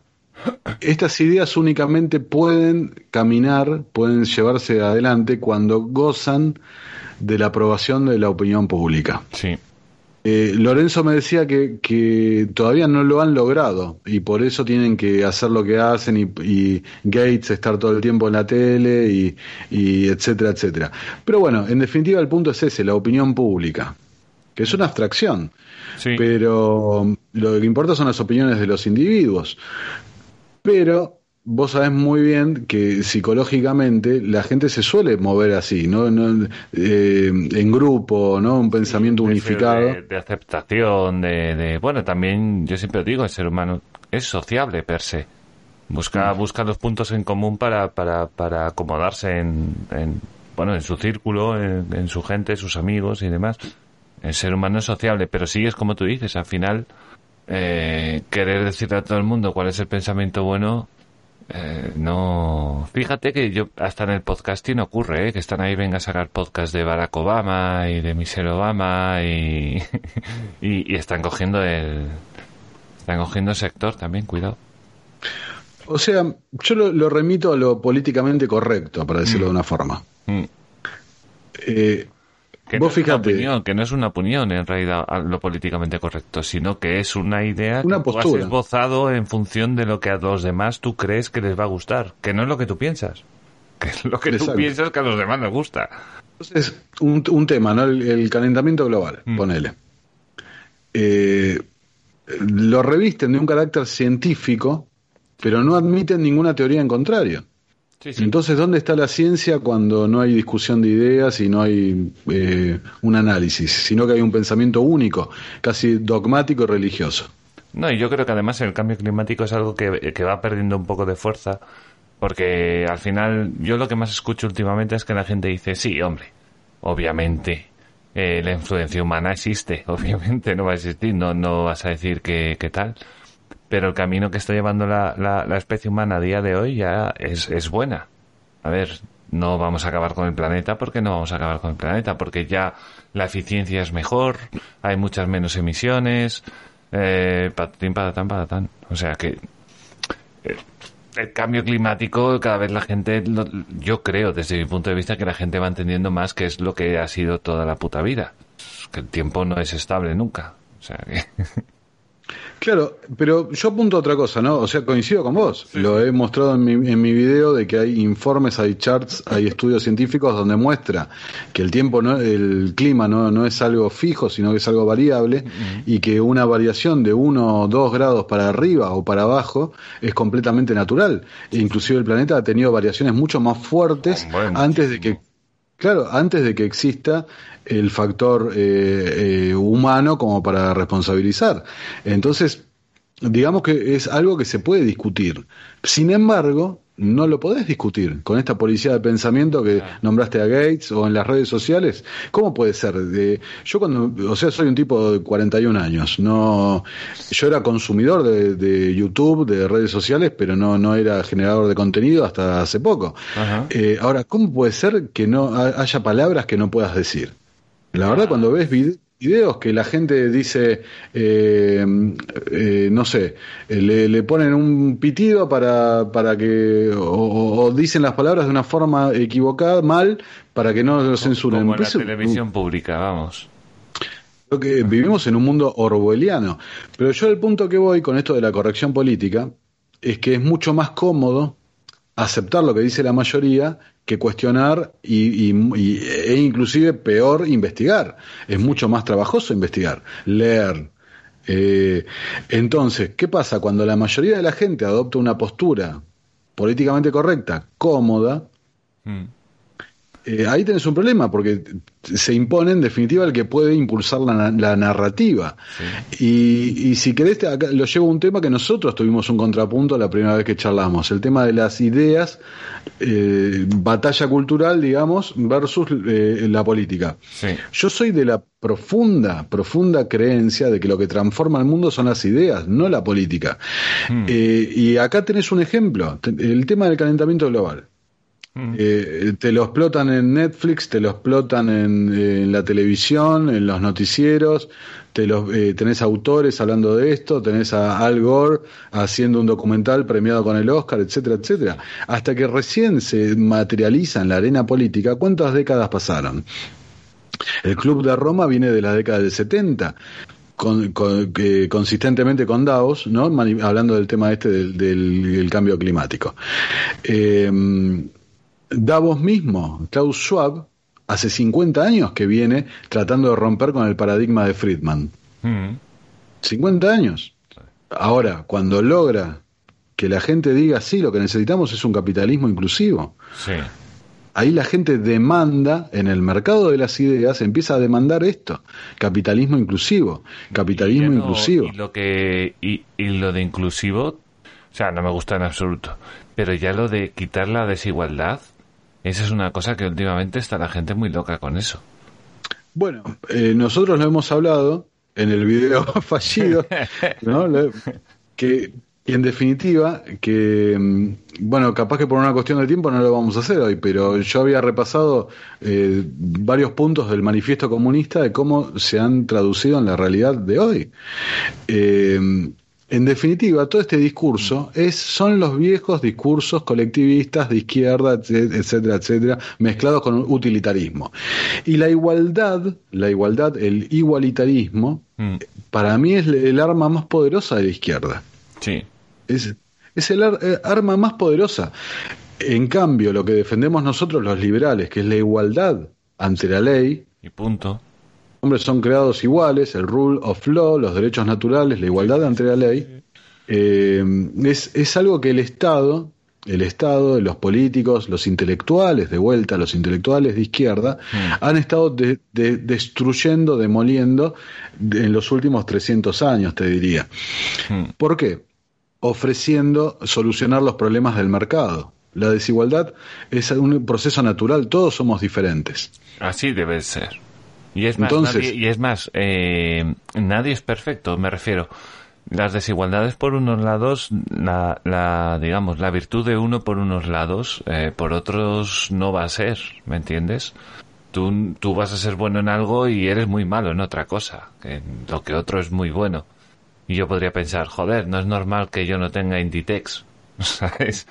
estas ideas únicamente pueden caminar, pueden llevarse adelante cuando gozan de la aprobación de la opinión pública. Sí. Eh, Lorenzo me decía que, que todavía no lo han logrado y por eso tienen que hacer lo que hacen y, y Gates estar todo el tiempo en la tele y, y etcétera, etcétera. Pero bueno, en definitiva el punto es ese, la opinión pública, que es una abstracción, Sí. pero lo que importa son las opiniones de los individuos. Pero vos sabés muy bien que psicológicamente la gente se suele mover así, ¿no? no eh, en grupo, ¿no? Un pensamiento unificado. De, de aceptación, de, de- Bueno, también yo siempre digo, el ser humano es sociable per se. Busca, busca los puntos en común para, para, para acomodarse en, en, bueno, en su círculo, en, en su gente, sus amigos y demás. El ser humano es sociable, pero sí es como tú dices, al final eh, querer decirle a todo el mundo cuál es el pensamiento bueno, eh, no. Fíjate que yo, hasta en el podcasting ocurre, ¿eh? que están ahí, venga a sacar podcast de Barack Obama y de Michelle Obama y, (laughs) y, y están cogiendo el. Están cogiendo el sector también, cuidado. O sea, yo lo, lo remito a lo políticamente correcto, para decirlo de una forma. Mm. Eh, Que Vos no es una fíjate. opinión, que no es una opinión en realidad a lo políticamente correcto, sino que es una idea Una que tú has postura. esbozado en función de lo que a los demás tú crees que les va a gustar, que no es lo que tú piensas, (laughs) que es lo que tú Exacto. piensas que a los demás les gusta. Entonces, un, un tema, ¿no? El, el calentamiento global, Mm. ponele. Eh, lo revisten de un carácter científico, pero no admiten ninguna teoría en contrario. Sí, sí. Entonces, ¿dónde está la ciencia cuando no hay discusión de ideas y no hay eh, un análisis, sino que hay un pensamiento único, casi dogmático y religioso? No, y yo creo que además el cambio climático es algo que, que va perdiendo un poco de fuerza, porque al final yo lo que más escucho últimamente es que la gente dice, sí, hombre, obviamente eh, la influencia humana existe, (laughs) obviamente no va a existir, no, no vas a decir que, que tal, pero el camino que está llevando la, la, la especie humana a día de hoy ya es, es buena. A ver, no vamos a acabar con el planeta porque no vamos a acabar con el planeta, porque ya la eficiencia es mejor, hay muchas menos emisiones, eh, patatín, patatán, patatán. O sea que eh, el cambio climático, cada vez la gente, lo- yo creo desde mi punto de vista que la gente va entendiendo más que es lo que ha sido toda la puta vida. Que el tiempo no es estable nunca. O sea que... (laughs) Claro, pero yo apunto a otra cosa, ¿no? O sea, coincido con vos. Lo he mostrado en mi, en mi video de que hay informes, hay charts, hay estudios científicos donde muestra que el tiempo, no, el clima no, no es algo fijo, sino que es algo variable y que una variación de uno o dos grados para arriba o para abajo es completamente natural. E inclusive el planeta ha tenido variaciones mucho más fuertes antes de que Claro, antes de que exista el factor eh, eh, humano como para responsabilizar. Entonces, digamos que es algo que se puede discutir. Sin embargo, no lo podés discutir con esta policía de pensamiento que nombraste a Gates o en las redes sociales. ¿Cómo puede ser? De, yo cuando, o sea, soy un tipo de 41 años. No, yo era consumidor de, de YouTube, de redes sociales, pero no, no era generador de contenido hasta hace poco. Eh, ahora, ¿cómo puede ser que no ha- haya palabras que no puedas decir? La verdad, cuando ves videos que la gente dice, eh, eh, no sé, le, le ponen un pitido para, para que, o, dicen las palabras de una forma equivocada, mal, para que no lo censuren. Como en la televisión pública, vamos. Creo que vivimos en un mundo orwelliano. Pero yo el punto que voy con esto de la corrección política es que es mucho más cómodo aceptar lo que dice la mayoría que cuestionar y, y- y- e inclusive peor investigar. Es mucho más trabajoso investigar, leer. Eh, entonces, ¿qué pasa cuando la mayoría de la gente adopta una postura políticamente correcta, cómoda? Mm. Eh, ahí tenés un problema, porque se impone en definitiva el que puede impulsar la, narrativa. Y, si querés, acá lo llevo a un tema que nosotros tuvimos un contrapunto la primera vez que charlamos, el tema de las ideas, eh, batalla cultural, digamos, versus eh, la política. Yo soy de la profunda, profunda creencia de que lo que transforma el mundo son las ideas, no la política. Hmm. y acá tenés un ejemplo, el tema del calentamiento global. Eh, te lo explotan en Netflix, te lo explotan en, la televisión, en los noticieros, te los, eh, tenés autores hablando de esto, tenés a Al Gore haciendo un documental premiado con el Oscar, etcétera, etcétera. Hasta que recién se materializa en la arena política, ¿cuántas décadas pasaron? El Club de Roma viene de la década del 70. Con, eh, consistentemente con Davos, ¿no? hablando del tema este del, del cambio climático. Eh, Davos mismo, Klaus Schwab, hace 50 años que viene tratando de romper con el paradigma de Friedman. 50 mm. años. Ahora, cuando logra que la gente diga, sí, lo que necesitamos es un capitalismo inclusivo. Ahí la gente demanda, en el mercado de las ideas, empieza a demandar esto, capitalismo inclusivo, capitalismo inclusivo. Y lo, que, y lo de inclusivo, o sea, no me gusta en absoluto, pero ya lo de quitar la desigualdad, esa es una cosa que últimamente está la gente muy loca con eso. Bueno, eh, nosotros lo hemos hablado en el video (laughs) fallido, (laughs) ¿no? que en definitiva, que, mm, bueno, capaz que por una cuestión de tiempo no lo vamos a hacer hoy, pero yo había repasado eh, varios puntos del manifiesto comunista de cómo se han traducido en la realidad de hoy. Eh, en definitiva, todo este discurso es, son los viejos discursos colectivistas de izquierda, etcétera, etcétera, mezclados con un utilitarismo. Y la igualdad, la igualdad, el igualitarismo, mm. para mí es el arma más poderosa de la izquierda. Sí. Es, es el eh, arma más poderosa. En cambio, lo que defendemos nosotros los liberales, que es la igualdad ante la ley. Y punto hombres son creados iguales, el rule of law, los derechos naturales, la igualdad ante la ley, eh, es, es algo que el Estado, el Estado, los políticos, los intelectuales, de vuelta, los intelectuales de izquierda, mm. han estado destruyendo, demoliendo en los últimos 300 años, te diría. Mm. ¿Por qué? Ofreciendo solucionar los problemas del mercado. La desigualdad es un proceso natural, todos somos diferentes. Así debe ser. Y es más, nadie, y es más eh, nadie es perfecto, me refiero. Las desigualdades por unos lados, la, la digamos, la virtud de uno por unos lados, eh, por otros no va a ser, ¿me entiendes? Tú, tú vas a ser bueno en algo y eres muy malo en otra cosa, en lo que otro es muy bueno. Y yo podría pensar, joder, no es normal que yo no tenga Inditex, (laughs) ¿sabes?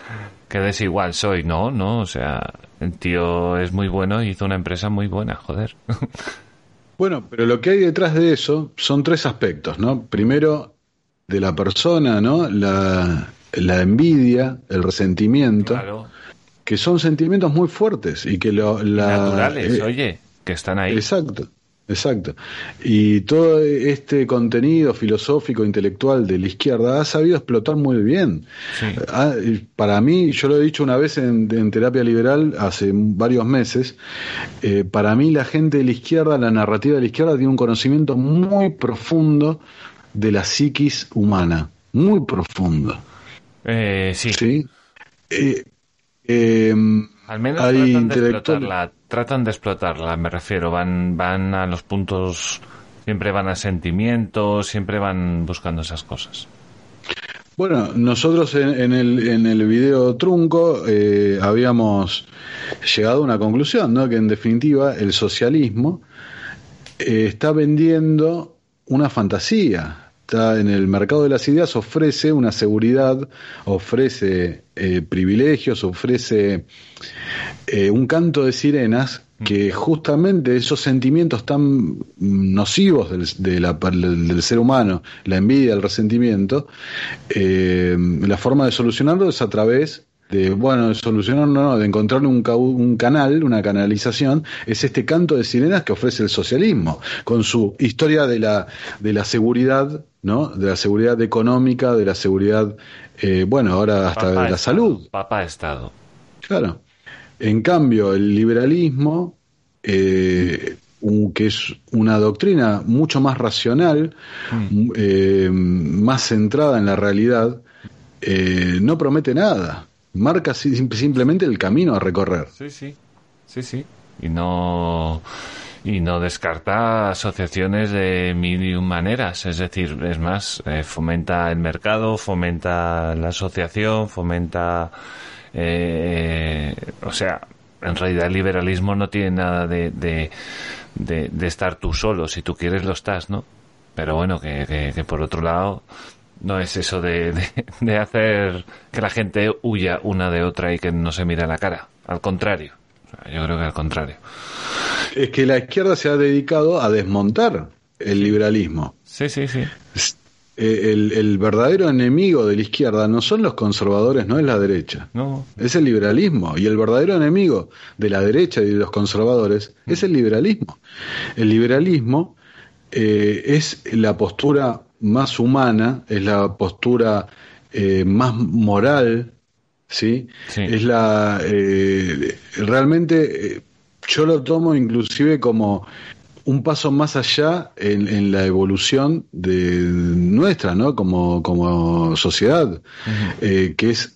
Que desigual soy. No, no, o sea, el tío es muy bueno y hizo una empresa muy buena, joder. (laughs) Bueno, pero lo que hay detrás de eso son tres aspectos, ¿no? Primero, de la persona, ¿no? La, envidia, el resentimiento, que son sentimientos muy fuertes y que lo... La, naturales, eh, oye, que están ahí. Exacto. Exacto. Y todo este contenido filosófico, intelectual de la izquierda ha sabido explotar muy bien. Ah, para mí, yo lo he dicho una vez en, terapia liberal hace varios meses, eh, para mí la gente de la izquierda, la narrativa de la izquierda tiene un conocimiento muy profundo de la psiquis humana, muy profundo. Eh, sí. ¿Sí? Eh, Al menos hay intelectuales tratan de explotarla, me refiero, van, van a los puntos, siempre van a sentimientos, siempre van buscando esas cosas. Bueno, nosotros en, el, en el video trunco eh, habíamos llegado a una conclusión, ¿no? que en definitiva el socialismo eh, está vendiendo una fantasía, está en el mercado de las ideas, ofrece una seguridad, ofrece eh, privilegios, ofrece eh, un canto de sirenas que justamente esos sentimientos tan nocivos del, del, ser humano, la envidia, el resentimiento, eh, la forma de solucionarlo es a través de, bueno, de solucionar, no, de encontrar un, un, canal, una canalización, es este canto de sirenas que ofrece el socialismo, con su historia de la, de la seguridad, ¿no? De la seguridad económica, de la seguridad, eh, bueno, ahora hasta de la salud. Papá Estado. Claro. En cambio, el liberalismo, eh, que es una doctrina mucho más racional, mm. eh, más centrada en la realidad, eh, no promete nada. Marca simplemente el camino a recorrer. Sí, sí, sí, sí. Y no y no descarta asociaciones de mil y maneras. Es decir, es más, eh, fomenta el mercado, fomenta la asociación, fomenta. Eh, o sea, en realidad el liberalismo no tiene nada de, de, estar tú solo. Si tú quieres, lo estás, ¿no? Pero bueno, que, que, por otro lado, no es eso de, de, hacer que la gente huya una de otra y que no se mire la cara. Al contrario. yo creo que al contrario. Es que la izquierda se ha dedicado a desmontar el liberalismo. Sí, sí, sí. Eh, el, verdadero enemigo de la izquierda no son los conservadores, no es la derecha. No. Es el liberalismo. Y el verdadero enemigo de la derecha y de los conservadores es el liberalismo. El liberalismo eh, es la postura más humana, es la postura eh, más moral, ¿sí? Es la... realmente yo lo tomo inclusive como un paso más allá en, la evolución de nuestra, ¿no? Como, como sociedad, eh, que es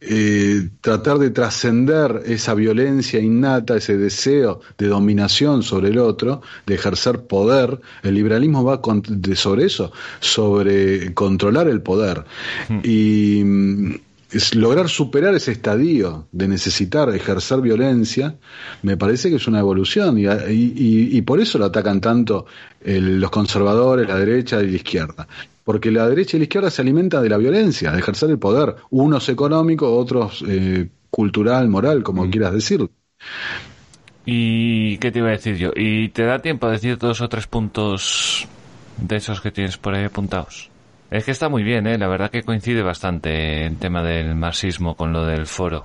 eh, tratar de trascender esa violencia innata, ese deseo de dominación sobre el otro, de ejercer poder. El liberalismo va sobre eso, sobre controlar el poder. Y es lograr superar ese estadio de necesitar ejercer violencia, me parece que es una evolución y, y, por eso lo atacan tanto los conservadores, la derecha y la izquierda. Porque la derecha y la izquierda se alimentan de la violencia, de ejercer el poder, unos económicos, otros eh, cultural, moral, como mm. quieras decir. ¿Y qué te iba a decir yo? ¿Y te da tiempo a decir dos o tres puntos de esos que tienes por ahí apuntados? Es que está muy bien, ¿eh? la verdad que coincide bastante el tema del marxismo con lo del foro.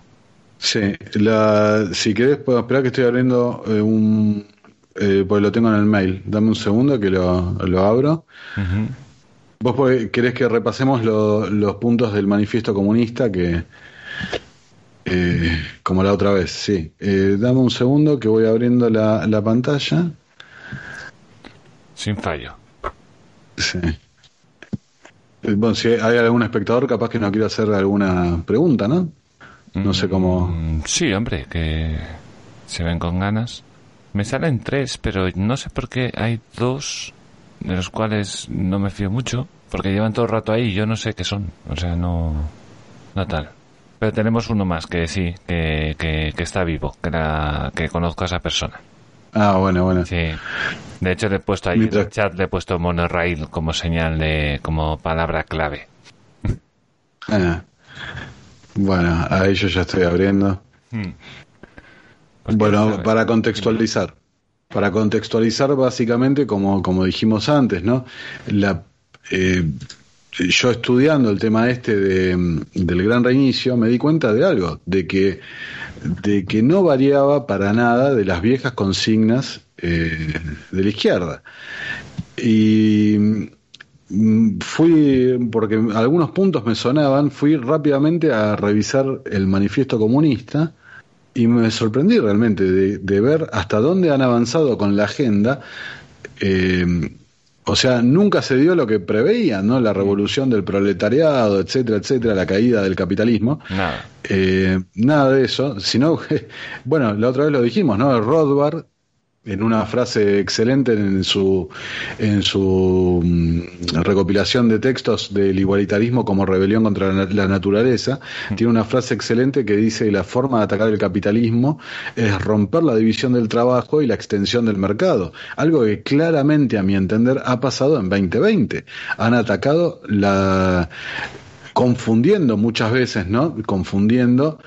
Sí, la, si querés puedo esperar que estoy abriendo eh, un... Eh, pues lo tengo en el mail. Dame un segundo que lo, lo abro. ¿Vos querés que repasemos los puntos del manifiesto comunista que... Eh, como la otra vez, sí. Eh, dame un segundo que voy abriendo la, la pantalla. Sin fallo. Sí. Eh, bueno, si hay algún espectador capaz que no quiera hacer alguna pregunta, ¿no? No sé cómo... Mm, sí, hombre, que se ven con ganas. Me salen tres, pero no sé por qué hay dos de los cuales no me fío mucho, porque llevan todo el rato ahí y yo no sé qué son. O sea, no... No tal. Pero tenemos uno más que sí, que, que, que está vivo, que, la, que conozco a esa persona. Ah, bueno, bueno. Sí. De hecho, le he puesto ahí en el chat, le he puesto monorail como señal de, como palabra clave. Ah. Bueno, ahí yo ya estoy abriendo. Hmm. Pues bueno, para contextualizar. Para contextualizar, básicamente, como, como dijimos antes, ¿no? La, eh, yo estudiando el tema este de, del gran reinicio, me di cuenta de algo, de que de que no variaba para nada de las viejas consignas eh, de la izquierda. Y mm, fui, porque algunos puntos me sonaban, fui rápidamente a revisar el manifiesto comunista y me sorprendí realmente de, ver hasta dónde han avanzado con la agenda. Eh, o sea, nunca se dio lo que preveían, ¿no? La revolución del proletariado, etcétera, etcétera, la caída del capitalismo. Nada. Eh, nada de eso, sino, (laughs) bueno, la otra vez lo dijimos, ¿no? Rothbard en una frase excelente en su, en su mm, recopilación de textos del igualitarismo como rebelión contra la, naturaleza, mm. tiene una frase excelente que dice la forma de atacar el capitalismo es romper la división del trabajo y la extensión del mercado, algo que claramente a mi entender ha pasado en 2020. Han atacado la confundiendo muchas veces, ¿no? Confundiendo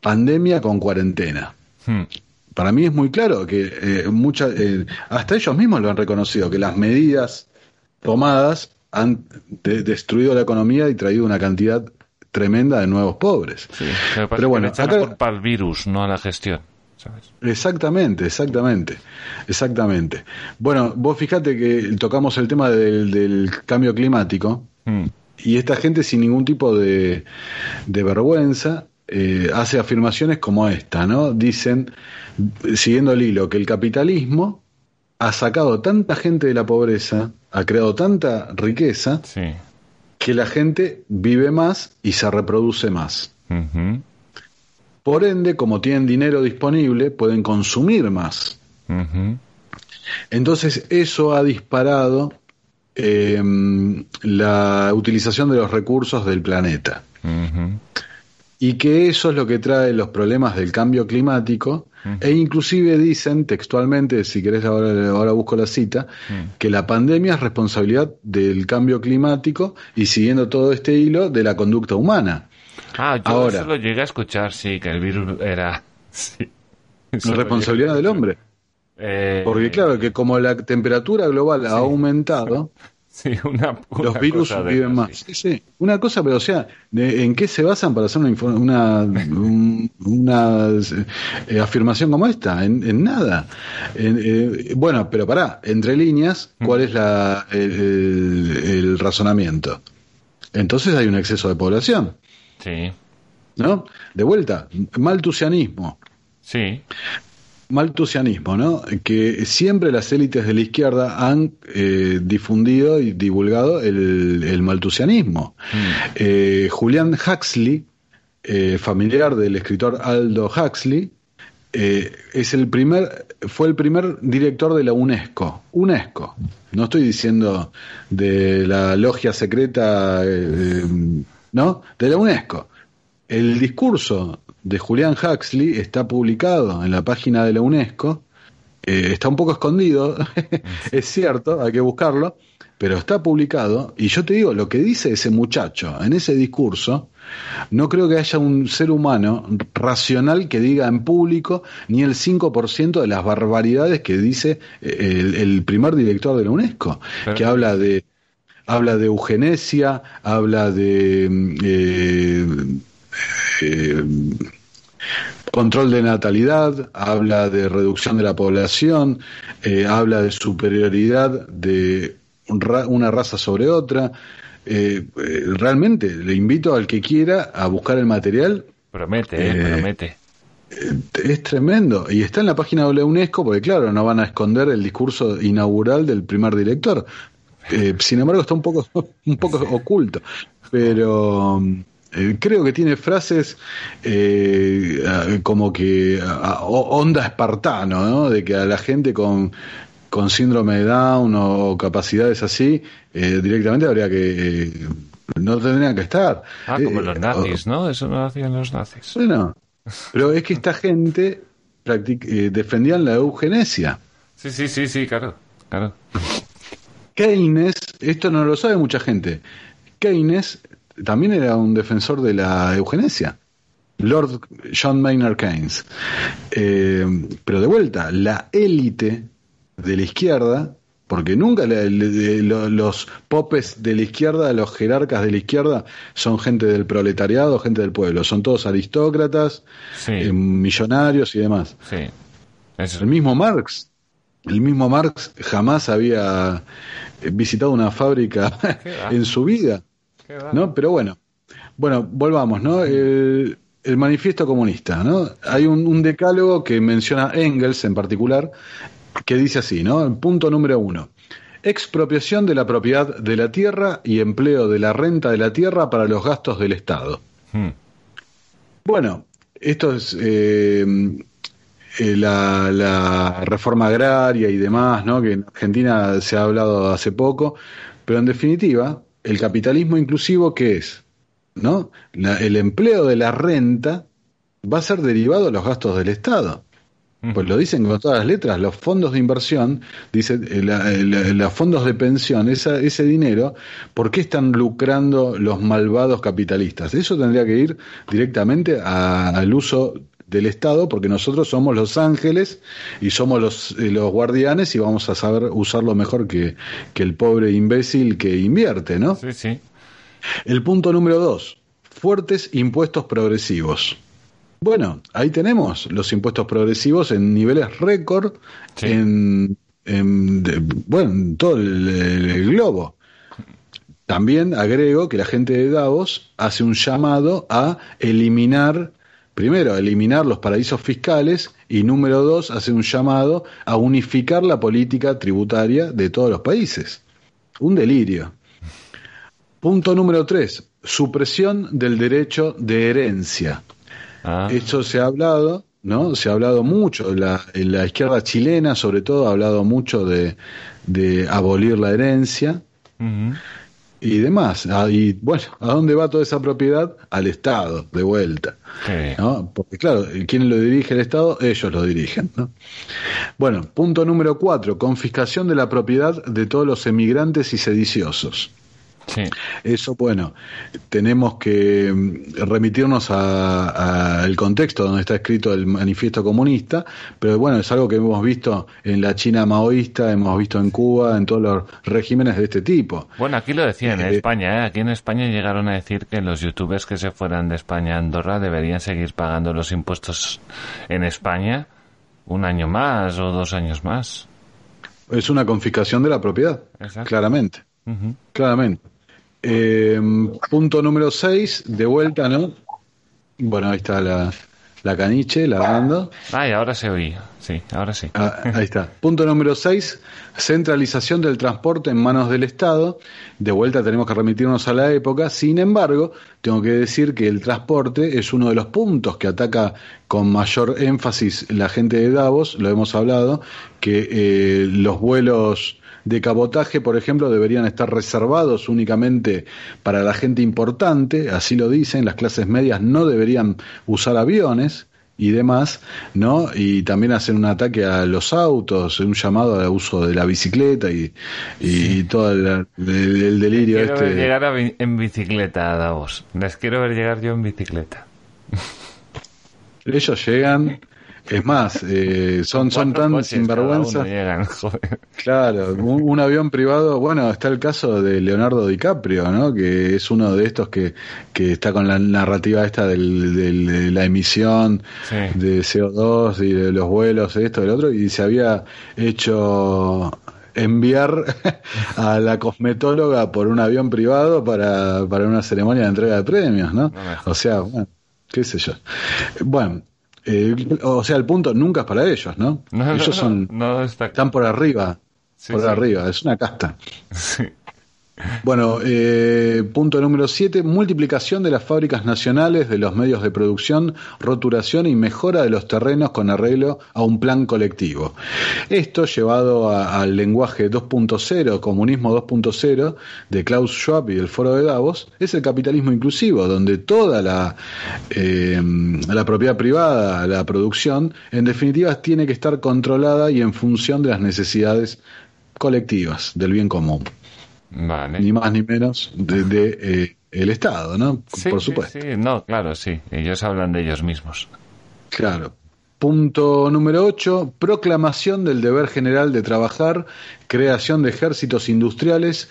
pandemia con cuarentena. Hmm para mí es muy claro que eh, eh, hasta ellos mismos lo han reconocido, que las medidas tomadas han destruido la economía y traído una cantidad tremenda de nuevos pobres. pero, bueno, acá... culpa al virus, no a la gestión. Exactamente, exactamente, exactamente. Bueno, vos fíjate que tocamos el tema del, cambio climático mm. y esta gente sin ningún tipo de, de vergüenza eh, hace afirmaciones como esta, ¿no? Dicen, siguiendo el hilo, que el capitalismo ha sacado tanta gente de la pobreza, ha creado tanta riqueza, que la gente vive más y se reproduce más. Por ende, como tienen dinero disponible, pueden consumir más. Entonces, eso ha disparado em, la utilización de los recursos del planeta y que eso es lo que trae los problemas del cambio climático e inclusive dicen textualmente, si querés ahora, ahora busco la cita, que la pandemia es responsabilidad del cambio climático y siguiendo todo este hilo de la conducta humana. Ah, yo ahora, eso lo llegué a escuchar, sí, que el virus era... (laughs) Sí, responsabilidad del hombre. Eh, Porque claro, que como la temperatura global ha aumentado, (laughs) Sí, una, los virus viven más. Sí. sí, una cosa, pero o sea, ¿en qué se basan para hacer una, una, eh, afirmación como esta? En, nada. Eh, bueno, pero pará, entre líneas, ¿cuál es la, el, razonamiento? Entonces hay un exceso de población. Sí. ¿No? De vuelta, maltusianismo. Sí maltusianismo, ¿no? Que siempre las élites de la izquierda han eh, difundido y divulgado el, maltusianismo. Mm. Eh, Julian Huxley, eh, familiar del escritor Aldo Huxley, es el primer, fue el primer director de la UNESCO. UNESCO. No estoy diciendo de la logia secreta, ¿no? De la UNESCO. El discurso de Julian Huxley está publicado en la página de la UNESCO. Eh, está un poco escondido, (laughs) es cierto, hay que buscarlo, pero está publicado. Y yo te digo, lo que dice ese muchacho en ese discurso, no creo que haya un ser humano racional que diga en público ni el 5% de las barbaridades que dice eh, el, primer director de la UNESCO, que habla de habla de eugenesia, habla de mm, eh, eh, control de natalidad, habla de reducción de la población, eh, habla de superioridad de una raza sobre otra. Eh, realmente le invito al que quiera a buscar el material. Promete, promete. Es tremendo. Y está en la página de la UNESCO, porque claro, no van a esconder el discurso inaugural del primer director. sin embargo, está un poco, (laughs) un poco oculto. Pero eh, creo que tiene frases eh, como que onda espartano, ¿no? De que a la gente con, con síndrome de Down o capacidades así, eh, directamente habría que... no tendrían que estar. Ah, como los nazis, ¿no? Eso no hacían los nazis. Bueno, pero es que esta gente defendían la eugenesia. Sí, sí, sí, sí, claro, claro. Keynes, esto no lo sabe mucha gente, Keynes también era un defensor de la eugenesia. Lord John Maynard Keynes. Eh, pero de vuelta, la élite de la izquierda, porque nunca los popes de la izquierda, los jerarcas de la izquierda, son gente del proletariado, gente del pueblo, son todos aristócratas, eh, millonarios y demás. El mismo Marx, el mismo Marx jamás había visitado una fábrica (laughs) en su vida. ¿No? Pero bueno, bueno, volvamos, ¿no? El, manifiesto comunista, ¿no? Hay un, decálogo que menciona Engels en particular, que dice así, ¿no? punto número uno. Expropiación de la propiedad de la tierra y empleo de la renta de la tierra para los gastos del Estado. Hmm. Bueno, esto es eh, eh, la, la, reforma agraria y demás, ¿no? que en Argentina se ha hablado hace poco, pero en definitiva, el capitalismo inclusivo, ¿qué es? ¿No? el empleo de la renta va a ser derivado de los gastos del Estado. Pues lo dicen con todas las letras, los fondos de inversión, dice, eh, los fondos de pensión, ese dinero, ¿por qué están lucrando los malvados capitalistas? Eso tendría que ir directamente al uso del Estado, porque nosotros somos los ángeles y somos los, eh, los guardianes y vamos a saber usarlo mejor que, que el pobre imbécil que invierte, ¿no? Sí, sí. El punto número dos, fuertes impuestos progresivos. Bueno, ahí tenemos los impuestos progresivos en niveles récord en, bueno, en todo el, globo. También agrego que la gente de Davos hace un llamado a eliminar primero, eliminar los paraísos fiscales y número dos, hacer un llamado a unificar la política tributaria de todos los países. Un delirio. Punto número tres, supresión del derecho de herencia. Ah, Esto se ha hablado, ¿no? Se ha hablado mucho, la, la izquierda chilena sobre todo ha hablado mucho de, de abolir la herencia. Y demás. Ah, Y bueno, ¿a dónde va toda esa propiedad? Al Estado, de vuelta. ¿no? Porque claro, ¿quién lo dirige el Estado? Ellos lo dirigen. ¿no? Bueno, punto número cuatro, confiscación de la propiedad de todos los emigrantes y sediciosos. Sí. Eso, bueno, tenemos que mm, remitirnos al contexto donde está escrito el manifiesto comunista, pero bueno, es algo que hemos visto en la China maoísta, hemos visto en Cuba, en todos los regímenes de este tipo. Bueno, aquí lo decían en Eh, España, ¿eh? Aquí en España llegaron a decir que los youtubers que se fueran de España a Andorra deberían seguir pagando los impuestos en España un año más o dos años más. Es una confiscación de la propiedad, Exacto. claramente, claramente. Eh, punto número 6, de vuelta, ¿no? Bueno, ahí está la, la caniche, la dando. Ay, ahora se oía. Sí, ahora sí. Ah, ahí está. Punto número 6, centralización del transporte en manos del Estado. De vuelta tenemos que remitirnos a la época. Sin embargo, tengo que decir que el transporte es uno de los puntos que ataca con mayor énfasis la gente de Davos, lo hemos hablado, que eh, los vuelos de cabotaje, por ejemplo, deberían estar reservados únicamente para la gente importante, así lo dicen, las clases medias no deberían usar aviones y demás, ¿no? Y también hacer un ataque a los autos, un llamado al uso de la bicicleta y, y todo el, el- el delirio Quiero ver este. llegar a en bicicleta a Davos. Les quiero ver llegar yo en bicicleta. Ellos llegan, es más, eh, son, son tan sinvergüenza. llegan. (laughs) Claro, un, un avión privado, bueno, está el caso de Leonardo DiCaprio, ¿no? Que es uno de estos que, que está con la narrativa esta del, del- de la emisión Sí. de CO2 y de los vuelos, esto, del otro, y se había hecho enviar (laughs) a la cosmetóloga por un avión privado para, para una ceremonia de entrega de premios, ¿no? No. O sea, bueno, qué sé yo. Bueno, eh, o sea, el punto nunca es para ellos, ¿no? No, ellos son, no está están por arriba, Sí, por sí. arriba, es una casta. (laughs) Sí. Bueno, eh, punto número 7, multiplicación de las fábricas nacionales, de los medios de producción, roturación y mejora de los terrenos con arreglo a un plan colectivo. Esto llevado al lenguaje 2.0, comunismo 2.0 de Klaus Schwab y del Foro de Davos, es el capitalismo inclusivo, donde toda la, eh, la propiedad privada, la producción, en definitiva tiene que estar controlada y en función de las necesidades colectivas, del bien común Vale. ni más ni menos de, de, eh, el Estado, ¿no? Sí, Por sí, supuesto. sí. No, claro, sí. Ellos hablan de ellos mismos. Claro. Punto número 8, proclamación del deber general de trabajar, creación de ejércitos industriales,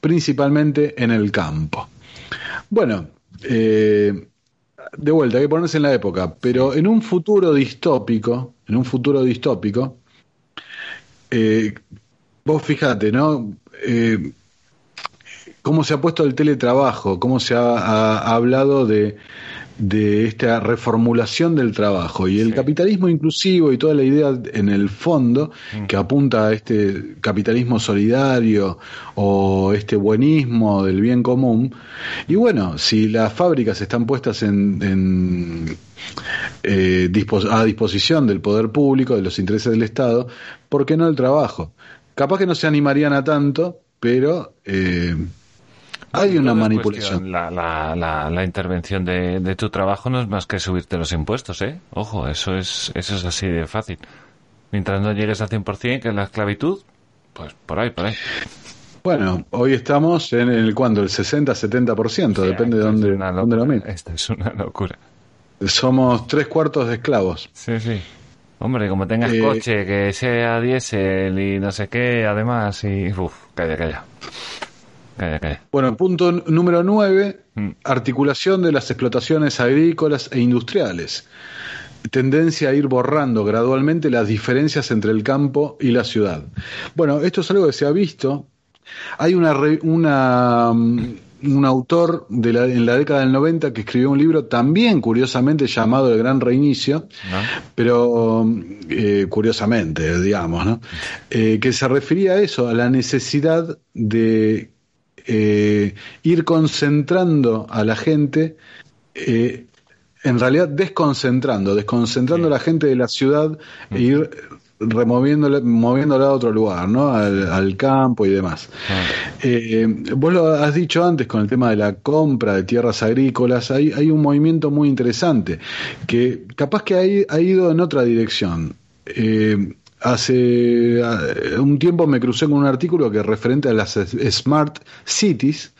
principalmente en el campo. Bueno, eh, de vuelta, hay que ponerse en la época, pero en un futuro distópico, en un futuro distópico, eh, vos fíjate, ¿no? Eh, cómo se ha puesto el teletrabajo, cómo se ha, ha- ha hablado de, de esta reformulación del trabajo y el Sí. capitalismo inclusivo y toda la idea en el fondo que apunta a este capitalismo solidario o este buenismo del bien común. Y bueno, si las fábricas están puestas en, en, eh, a disposición del poder público, de los intereses del Estado, ¿por qué no el trabajo? Capaz que no se animarían a tanto, pero eh, hay una Todo es manipulación. La, la, la, la intervención de, de tu trabajo no es más que subirte los impuestos, ¿eh? Ojo, eso es, eso es así de fácil. Mientras no llegues al 100%, que es la esclavitud, pues por ahí, por ahí. Bueno, hoy estamos en el cuando el 60-70%, Sí, depende de dónde, dónde lo mires. Esto es una locura. Somos tres cuartos de esclavos. Sí, sí. Hombre, como tengas Eh, coche, que sea diésel y no sé qué, además, y... Uf, calla, calla. Calla, calla. Bueno, punto número 9, Mm. articulación de las explotaciones agrícolas e industriales. Tendencia a ir borrando gradualmente las diferencias entre el campo y la ciudad. Bueno, esto es algo que se ha visto. Hay una, una mm, un autor de la, en la década del 90 que escribió un libro también curiosamente llamado El Gran Reinicio, pero eh, curiosamente, digamos, ¿no? Eh, que se refería a eso, a la necesidad de eh, ir concentrando a la gente en realidad desconcentrando, desconcentrando a la gente de la ciudad e ir removiéndola, moviéndola a otro lugar, ¿no? Al, campo y demás. Ah. Eh, vos lo has dicho antes con el tema de la compra de tierras agrícolas, hay, hay un movimiento muy interesante que capaz que ha, ido en otra dirección. Eh, hace un tiempo me crucé con un artículo que referente a las smart cities,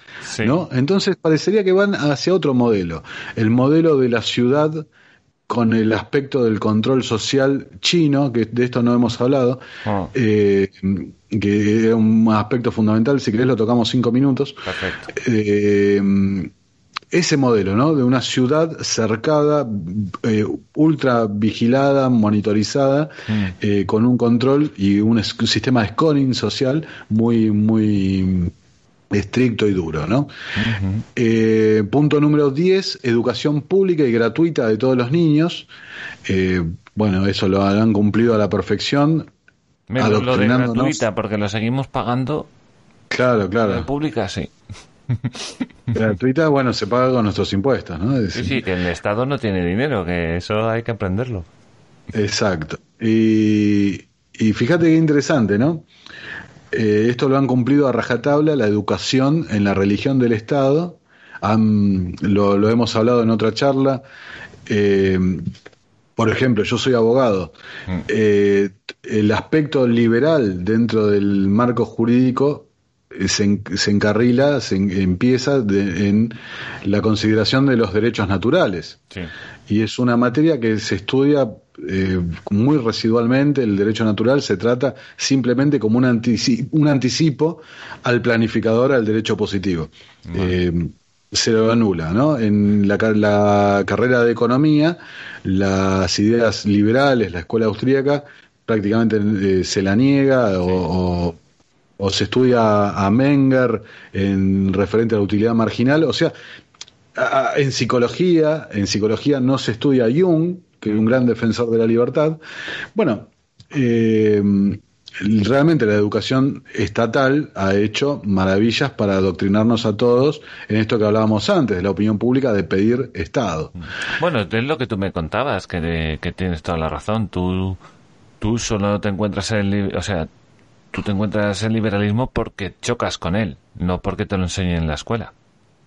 ¿no? Entonces parecería que van hacia otro modelo, el modelo de la ciudad con el aspecto del control social chino, que de esto no hemos hablado, ah. eh, que es un aspecto fundamental, si querés lo tocamos cinco minutos. Eh, ese modelo, ¿no? De una ciudad cercada, eh, ultra vigilada, monitorizada, mm. con un control y un, un, sistema de scoring social muy, muy estricto y duro, ¿no? Eh, punto número 10, educación pública y gratuita de todos los niños. Eh, bueno, eso lo han cumplido a la perfección. lo de gratuita, porque lo seguimos pagando. Claro, claro. La pública, sí. Gratuita, bueno, se paga con nuestros impuestos, ¿no? sí, sí, que el Estado no tiene dinero, que eso hay que aprenderlo. Exacto. Y, y fíjate qué interesante, ¿no? Eh, esto lo han cumplido a rajatabla la educación en la religión del Estado. lo, hemos hablado en otra charla. Eh, por ejemplo, yo soy abogado. Mm. Eh, el aspecto liberal dentro del marco jurídico se, encarrila, se empieza en la consideración de los derechos naturales. Y es una materia que se estudia eh, muy residualmente, el derecho natural se trata simplemente como un, anticipo, un anticipo al planificador al derecho positivo. Eh, se lo anula, ¿no? En la, carrera de economía, las ideas liberales, la escuela austríaca, prácticamente eh, se la niega o, o, se estudia a Menger en referente a la utilidad marginal, o sea, en psicología, en psicología no se estudia Jung, que es un gran defensor de la libertad. Bueno, eh, realmente la educación estatal ha hecho maravillas para adoctrinarnos a todos en esto que hablábamos antes, de la opinión pública de pedir Estado. Bueno, es lo que tú me contabas, que, que tienes toda la razón. Tú, tú solo te encuentras en, o sea, tú te encuentras en liberalismo porque chocas con él, no porque te lo enseñen en la escuela,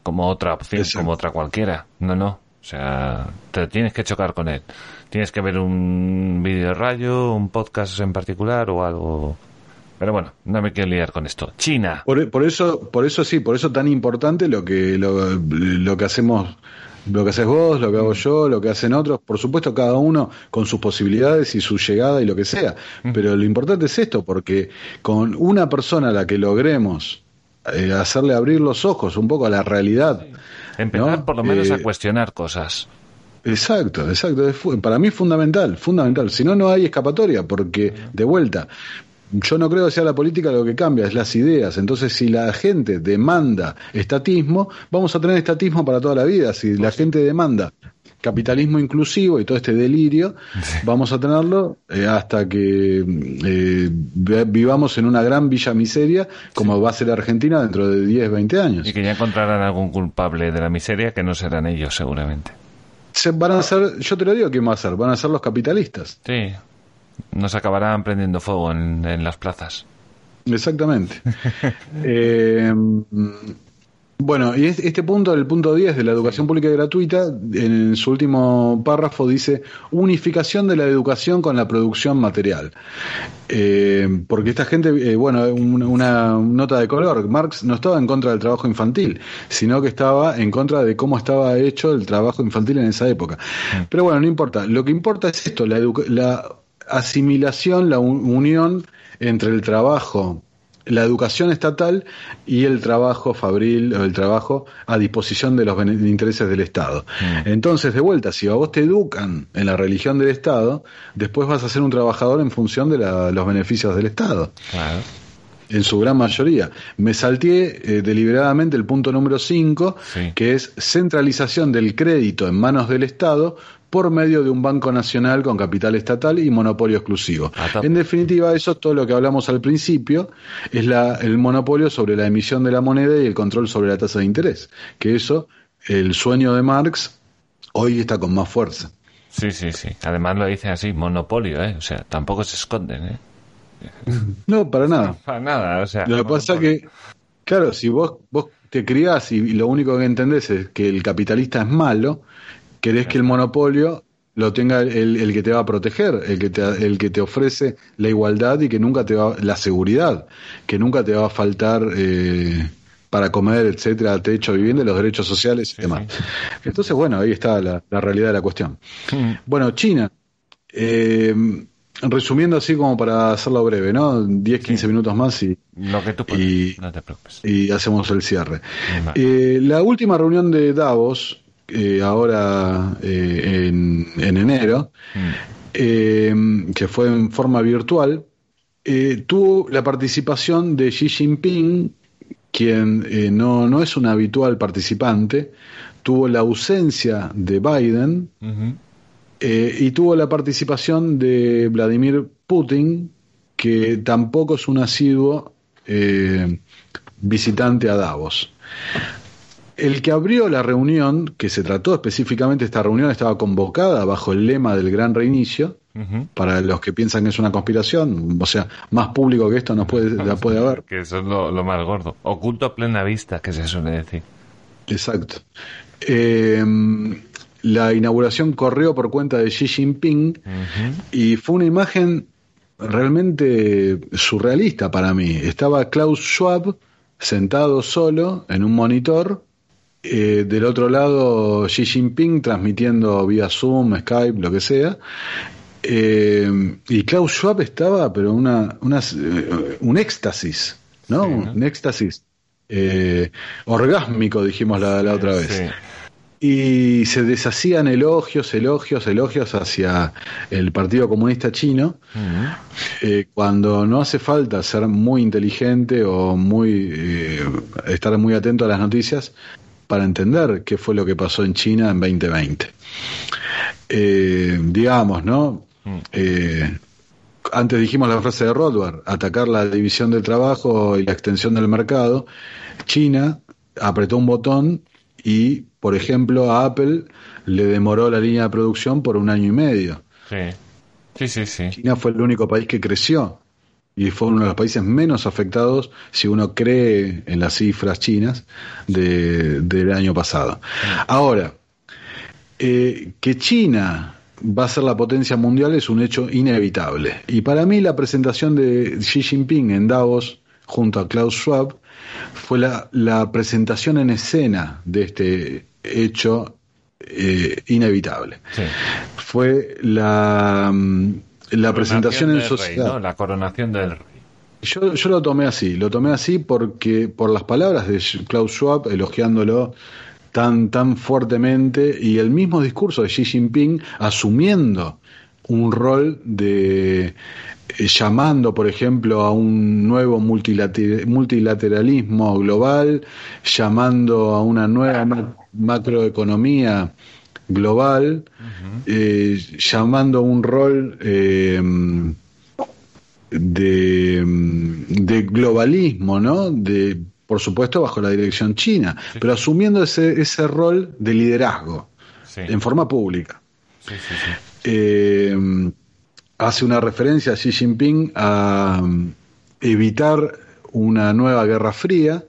como otra opción, como otra cualquiera. No, no. O sea, te tienes que chocar con él. Tienes que ver un vídeo de rayo, un podcast en particular o algo. Pero bueno, no me quiero liar con esto. China. Por, eso, por eso sí, por eso tan importante lo que lo, que hacemos lo que haces vos, lo que hago yo, lo que hacen otros, por supuesto cada uno con sus posibilidades y su llegada y lo que sea, pero lo importante es esto, porque con una persona a la que logremos eh, hacerle abrir los ojos un poco a la realidad Empezar por lo menos a eh, cuestionar cosas. Exacto, exacto. Para mí es fundamental, fundamental. Si no, no hay escapatoria, porque de vuelta, yo no creo que sea la política lo que cambia, es las ideas. Entonces, si la gente demanda estatismo, vamos a tener estatismo para toda la vida. Si la gente demanda capitalismo inclusivo y todo este delirio, vamos a tenerlo eh, hasta que eh, vivamos en una gran villa miseria como va a ser Argentina dentro de 10, 20 años. Y que ya encontrarán algún culpable de la miseria que no serán ellos seguramente. Se van a ser, yo te lo digo, ¿quién va a ser? Van a ser los capitalistas. Sí, nos acabarán prendiendo fuego en, en las plazas. Exactamente. (laughs) eh, bueno, y este punto, el punto 10 de la educación pública y gratuita, en su último párrafo dice unificación de la educación con la producción material. Eh, porque esta gente, eh, bueno, una, nota de color, Marx no estaba en contra del trabajo infantil, sino que estaba en contra de cómo estaba hecho el trabajo infantil en esa época. Mm. Pero bueno, no importa, lo que importa es esto, la, la asimilación, la unión entre el trabajo la educación estatal y el trabajo fabril o el trabajo a disposición de los intereses del Estado. Mm. Entonces, de vuelta, si a vos te educan en la religión del Estado, después vas a ser un trabajador en función de los beneficios del Estado. en su gran mayoría. Me salté eh, deliberadamente el punto número 5, que es centralización del crédito en manos del Estado por medio de un banco nacional con capital estatal y monopolio exclusivo. Ah, en definitiva, eso es todo lo que hablamos al principio, es la, el monopolio sobre la emisión de la moneda y el control sobre la tasa de interés, que eso, el sueño de Marx, hoy está con más fuerza. Sí, sí, sí. Además lo dice así, monopolio, ¿eh? O sea, tampoco se esconden, ¿eh? (laughs) No, para nada. (laughs) para nada, o sea. Lo que pasa es que, claro, si vos, vos te criás y lo único que entendés es que el capitalista es malo, querés que el monopolio lo tenga el, que te va a proteger, el que te, el que te ofrece la igualdad y que nunca te va, la seguridad, que nunca te va a faltar eh, para comer, etcétera, techo, vivienda, los derechos sociales y demás. Entonces, bueno, ahí está la, realidad de la cuestión. Bueno, China. Eh, resumiendo así como para hacerlo breve, ¿no? 10, 15 minutos más y, Lo que tú y, no te preocupes. y hacemos el cierre. Eh, la última reunión de Davos, eh, ahora eh, en, enero, mm. que fue en forma virtual, tuvo la participación de Xi Jinping, quien no, no es un habitual participante, tuvo la ausencia de Biden, eh, y tuvo la participación de Vladimir Putin, que tampoco es un asiduo eh, visitante a Davos. El que abrió la reunión, que se trató específicamente, esta reunión estaba convocada bajo el lema del gran reinicio, para los que piensan que es una conspiración, o sea, más público que esto no puede, (laughs) la puede haber. que eso es lo, más gordo. Oculto a plena vista, que se suele decir. Exacto. Eh, la inauguración corrió por cuenta de Xi Jinping y fue una imagen realmente surrealista para mí. Estaba Klaus Schwab sentado solo en un monitor, eh, del otro lado Xi Jinping transmitiendo vía Zoom, Skype, lo que sea. Eh, y Klaus Schwab estaba, pero una, una eh, un éxtasis, ¿no? Un éxtasis orgásmico, dijimos la, la otra vez y se deshacían elogios, elogios, elogios hacia el Partido Comunista Chino, eh, cuando no hace falta ser muy inteligente o muy eh, estar muy atento a las noticias para entender qué fue lo que pasó en China en 2020. Eh, digamos, ¿no? antes dijimos la frase de Rothbard, atacar la división del trabajo y la extensión del mercado. China apretó un botón y, por ejemplo, a Apple le demoró la línea de producción por un año y medio. Sí, sí, sí. China fue el único país que creció y fue uno de los países menos afectados, si uno cree en las cifras chinas del año pasado. Ahora, eh, que China va a ser la potencia mundial es un hecho inevitable. Y para mí la presentación de Xi Jinping en Davos junto a Klaus Schwab fue la, presentación en escena de este hecho eh, inevitable. Fue la, mm, la presentación en sociedad. La coronación del rey. Yo, yo lo tomé así, lo tomé así porque por las palabras de Klaus Schwab elogiándolo tan, tan fuertemente y el mismo discurso de Xi Jinping asumiendo un rol de eh, llamando, por ejemplo, a un nuevo multilateralismo global, llamando a una nueva macroeconomía global, eh, llamando a un rol eh, de, de, globalismo, ¿no? De, por supuesto, bajo la dirección china, pero asumiendo ese, ese rol de liderazgo en forma pública. Eh, hace una referencia a Xi Jinping a um, evitar una nueva guerra fría.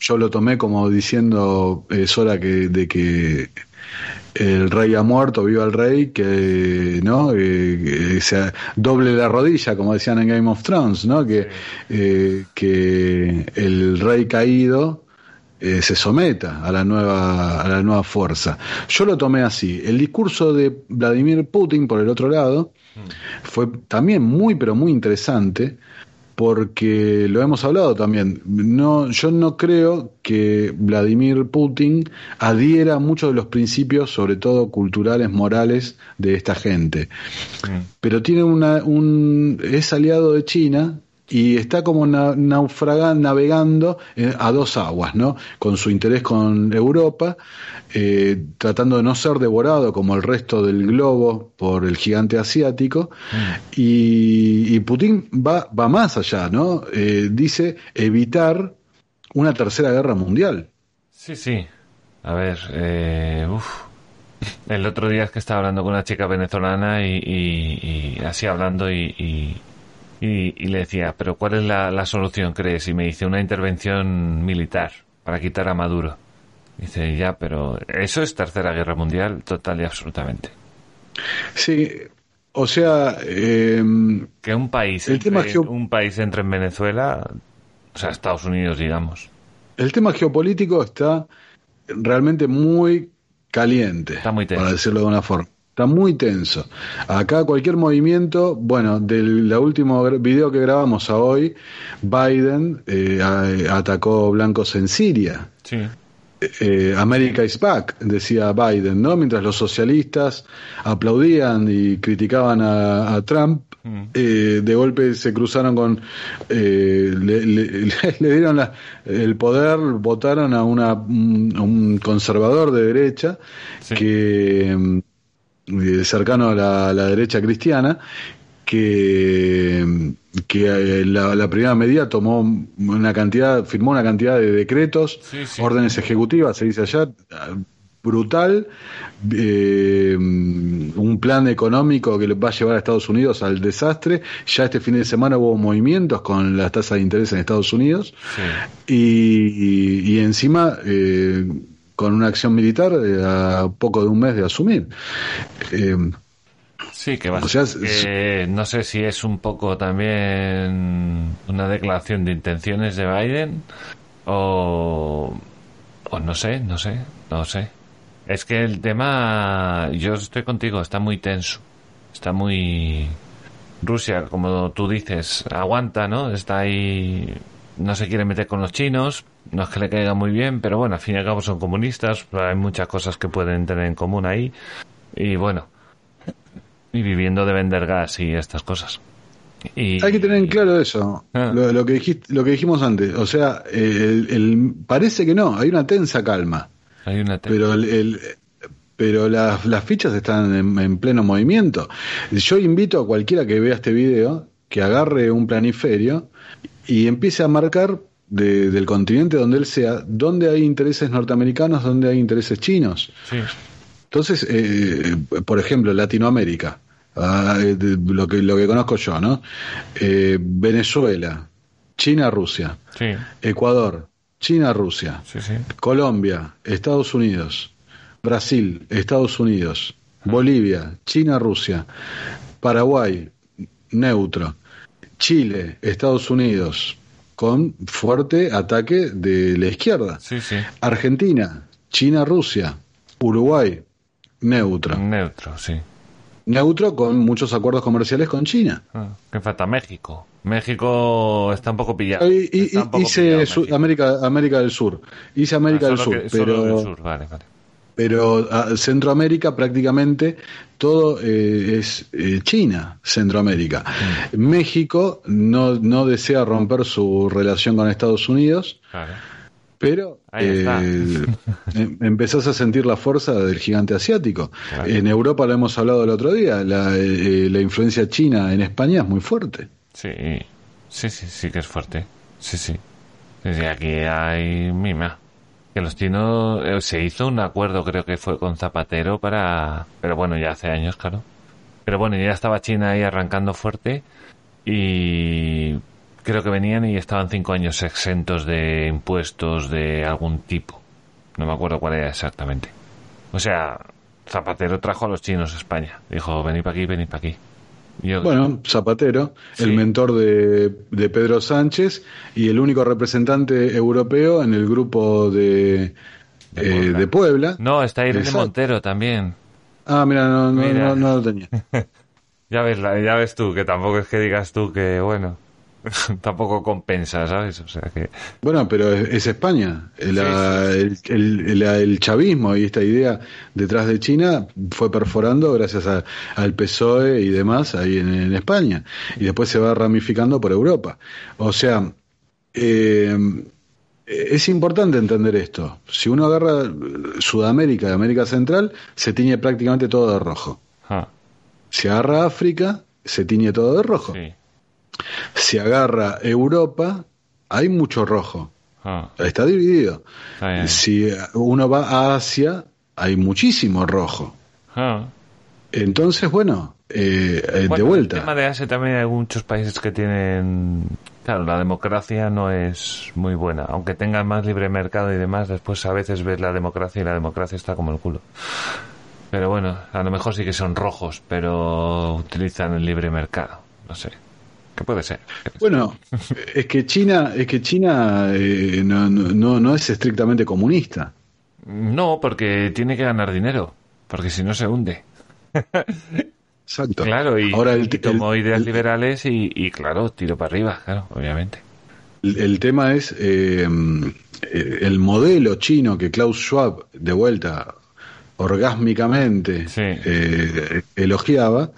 Yo lo tomé como diciendo es hora que, de que el rey ha muerto, viva el rey, que no eh, se doble la rodilla, como decían en Game of Thrones, ¿no? Que, eh, que el rey caído eh, se someta a la nueva a la nueva fuerza. Yo lo tomé así. El discurso de Vladimir Putin, por el otro lado, fue también muy pero muy interesante porque lo hemos hablado también. No, yo no creo que Vladimir Putin adhiera a muchos de los principios, sobre todo culturales, morales, de esta gente. Pero tiene una, un, es aliado de China y está como naufragando, navegando eh, a dos aguas, ¿no? Con su interés con Europa, eh, tratando de no ser devorado como el resto del globo por el gigante asiático, mm. y, Putin va, va más allá, ¿no? Eh, dice evitar una tercera guerra mundial. Sí, sí. A ver, el otro día es que estaba hablando con una chica venezolana y, así hablando y y, le decía, pero ¿cuál es la, solución, crees? Y me dice, una intervención militar para quitar a Maduro. Dice, ya, pero eso es Tercera Guerra Mundial, total y absolutamente. Sí, o sea... Em, que un país, el tema un país entre en Venezuela, o sea, Estados Unidos, digamos. El tema geopolítico está realmente muy caliente, está muy para decirlo de una forma. Está muy tenso. Acá cualquier movimiento, bueno, del último video que grabamos a hoy, Biden eh, atacó blancos en Siria. Sí. Eh, America is back, decía Biden, ¿no? Mientras los socialistas aplaudían y criticaban a, Trump, mm. eh, de golpe se cruzaron con. (laughs) le, dieron el poder, votaron a, una, un conservador de derecha que eh, cercano a la, derecha cristiana, que, que eh, la, primera medida tomó una cantidad, firmó una cantidad de decretos, órdenes ejecutivas, se dice allá, brutal, eh, un plan económico que va a llevar a Estados Unidos al desastre. Ya este fin de semana hubo movimientos con las tasas de interés en Estados Unidos. Y, y, encima con una acción militar eh, a poco de un mes de asumir. Eh, sí, que va no sé si es un poco también una declaración de intenciones de Biden o, o no sé, no sé, no sé. Es que el tema, yo estoy contigo, está muy tenso, está muy... Rusia, como tú dices, aguanta, ¿no? Está ahí, no se quiere meter con los chinos, no es que le caiga muy bien, pero bueno, al fin y al cabo son comunistas, hay muchas cosas que pueden tener en común ahí. Y bueno, y viviendo de vender gas y estas cosas. Y, hay que tener en claro eso, ah. lo, que dijiste, lo que dijimos antes. O sea, el, parece que no, hay una tensa calma. Hay una Pero el, pero las, las fichas están en, en, pleno movimiento. Yo invito a cualquiera que vea este video que agarre un planiferio y empiece a marcar del continente donde él sea, dónde hay intereses norteamericanos, dónde hay intereses chinos. Entonces, eh, por ejemplo, Latinoamérica, ah, eh, lo, que, lo que conozco yo, ¿no? Eh, Venezuela, China, Rusia, Ecuador, China, Rusia, Colombia, Estados Unidos, Brasil, Estados Unidos, Bolivia, China, Rusia, Paraguay, neutro, Chile, Estados Unidos, con fuerte ataque de la izquierda. Argentina, China, Rusia, Uruguay, neutro. Neutro, sí. Neutro con muchos acuerdos comerciales con China. Ah, ¿Qué falta? México. México está un poco pillado. Y, hice América, América del Sur. Hice América ah, del Sur, pero... sur. Vale, vale pero ah, Centroamérica prácticamente todo eh, es eh, China, Centroamérica. Mm. México no, no desea romper su relación con Estados Unidos, pero eh, em, empezás a sentir la fuerza del gigante asiático. En Europa lo hemos hablado el otro día, la, la influencia china en España es muy fuerte. Sí, sí, sí, sí que es fuerte. Sí, sí. aquí hay mima que los chinos eh, se hizo un acuerdo creo que fue con Zapatero para pero bueno ya hace años claro. Pero bueno ya estaba China ahí arrancando fuerte y creo que venían y estaban cinco años exentos de impuestos de algún tipo. No me acuerdo cuál era exactamente. O sea Zapatero trajo a los chinos a España. Dijo venid para aquí venid para aquí bueno, Zapatero, el mentor de, Pedro Sánchez y el único representante europeo en el grupo de, de, eh, Puebla. No, está Irene Montero también. Ah, mira, no, no, no, lo tenía. (laughs) ya, ves, ya ves tú, que tampoco es que digas tú que, bueno. (laughs) tampoco compensa, ¿sabes? O sea que... Bueno, pero es, España. El, chavismo y esta idea detrás de China fue perforando gracias al PSOE y demás ahí en, España. Y después se va ramificando por Europa. O sea, eh, es importante entender esto. Si uno agarra Sudamérica y América Central, se tiñe prácticamente todo de rojo. Ah. Si agarra África, se tiñe todo de rojo. Si agarra Europa, hay mucho rojo. Ah. Está dividido. si uno va a Asia, hay muchísimo rojo. Ah. Entonces, bueno, eh, eh, de vuelta. En el tema de Asia también hay muchos países que tienen Claro, la democracia no es muy buena. Aunque tengan más libre mercado y demás, después a veces ves la democracia y la democracia está como el culo. Pero bueno, a lo mejor sí que son rojos, pero utilizan el libre mercado. No sé. ¿Qué puede ser? Bueno, es que China, es que China eh, no, no, no es estrictamente comunista. No, porque tiene que ganar dinero, porque si no se hunde. Exacto. Claro, y, Ahora el, tomó ideas liberales y, claro, tiro para arriba, claro, obviamente. El, tema es eh, el modelo chino que Klaus Schwab, de vuelta, orgásmicamente eh, elogiaba,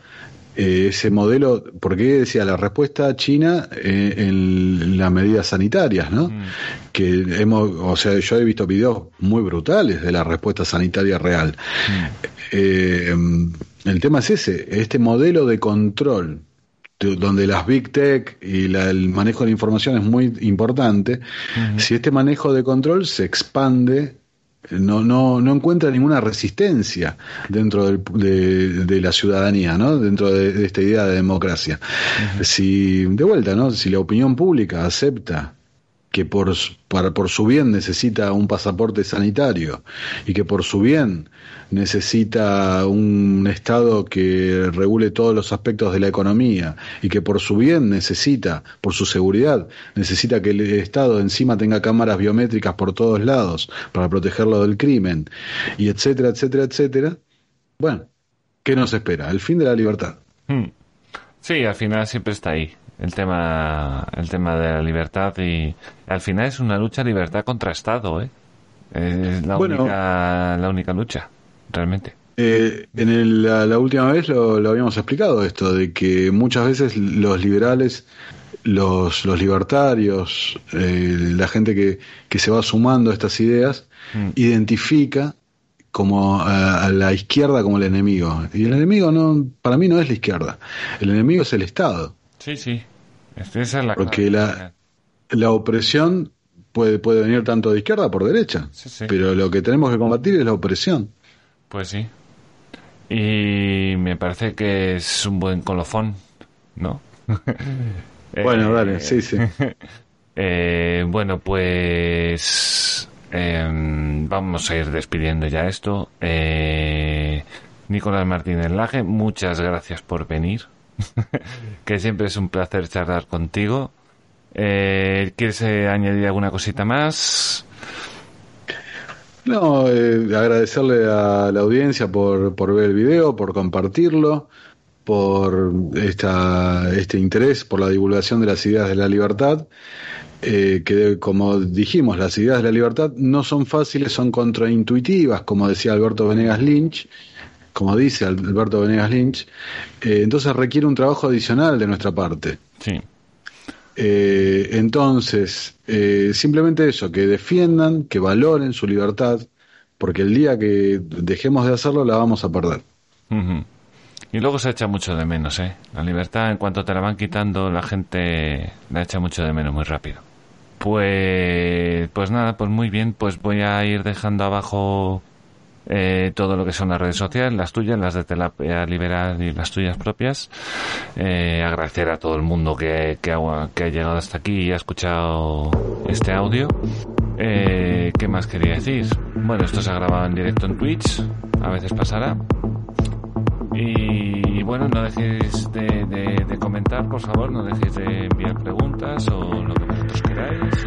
eh, ese modelo, porque decía la respuesta china en las medidas sanitarias, ¿no? Mm. Que hemos, o sea, yo he visto videos muy brutales de la respuesta sanitaria real. Mm. El tema es ese, este modelo de control, donde las big tech y el manejo de la información es muy importante, si este manejo de control se expande, no, no, no encuentra ninguna resistencia dentro de, la ciudadanía, ¿no? dentro de, esta idea de democracia. Si, de vuelta, ¿no? si la opinión pública acepta que por, para, por su bien necesita un pasaporte sanitario y que por su bien necesita un Estado que regule todos los aspectos de la economía y que por su bien necesita, por su seguridad, necesita que el Estado encima tenga cámaras biométricas por todos lados para protegerlo del crimen y etcétera, etcétera, etcétera. Bueno, ¿qué nos espera? El fin de la libertad. Hmm. Sí, al final siempre está ahí el tema el tema de la libertad y al final es una lucha libertad contra Estado, ¿eh? Es la única la única lucha realmente. Eh, en la, última vez lo, habíamos explicado esto, de que muchas veces los liberales, los, los libertarios, eh, la gente que, que, se va sumando a estas ideas, mm. identifica como a, la izquierda como el enemigo. Y el enemigo no, para mí no es la izquierda, el enemigo es el Estado. Sí, sí. Esa es la Porque la, la opresión puede, puede venir tanto de izquierda por derecha, pero lo que tenemos que combatir es la opresión. Pues sí. Y me parece que es un buen colofón, ¿no? (laughs) bueno, dale, sí, sí. (laughs) Eh, bueno, pues em, vamos a ir despidiendo ya esto. Eh, Nicolás Martínez Laje, muchas gracias por venir. (laughs) que siempre es un placer charlar contigo. Eh, ¿Quieres añadir alguna cosita más? No, eh, agradecerle a la audiencia por, por ver el video, por compartirlo, por esta, este interés por la divulgación de las ideas de la libertad. Eh, que como dijimos, las ideas de la libertad no son fáciles, son contraintuitivas, como decía Alberto Venegas Lynch, como dice Alberto Venegas Lynch, eh, entonces requiere un trabajo adicional de nuestra parte. Sí. Eh, entonces, eh, simplemente eso, que defiendan, que valoren su libertad, porque el día que dejemos de hacerlo la vamos a perder. Y luego se echa mucho de menos, ¿eh? La libertad, en cuanto te la van quitando, la gente la echa mucho de menos muy rápido. Pues, pues nada, pues muy bien, pues voy a ir dejando abajo eh, todo lo que son las redes sociales, las tuyas, las de Terapia Liberal y las tuyas propias. Eh, agradecer a todo el mundo que, que, ha, que ha llegado hasta aquí y ha escuchado este audio. Eh, ¿Qué más quería decir? Bueno, esto se ha grabado en directo en Twitch, a veces pasará. Y bueno, no dejéis de, de, de comentar, por favor, no dejéis de enviar preguntas o lo que vosotros queráis.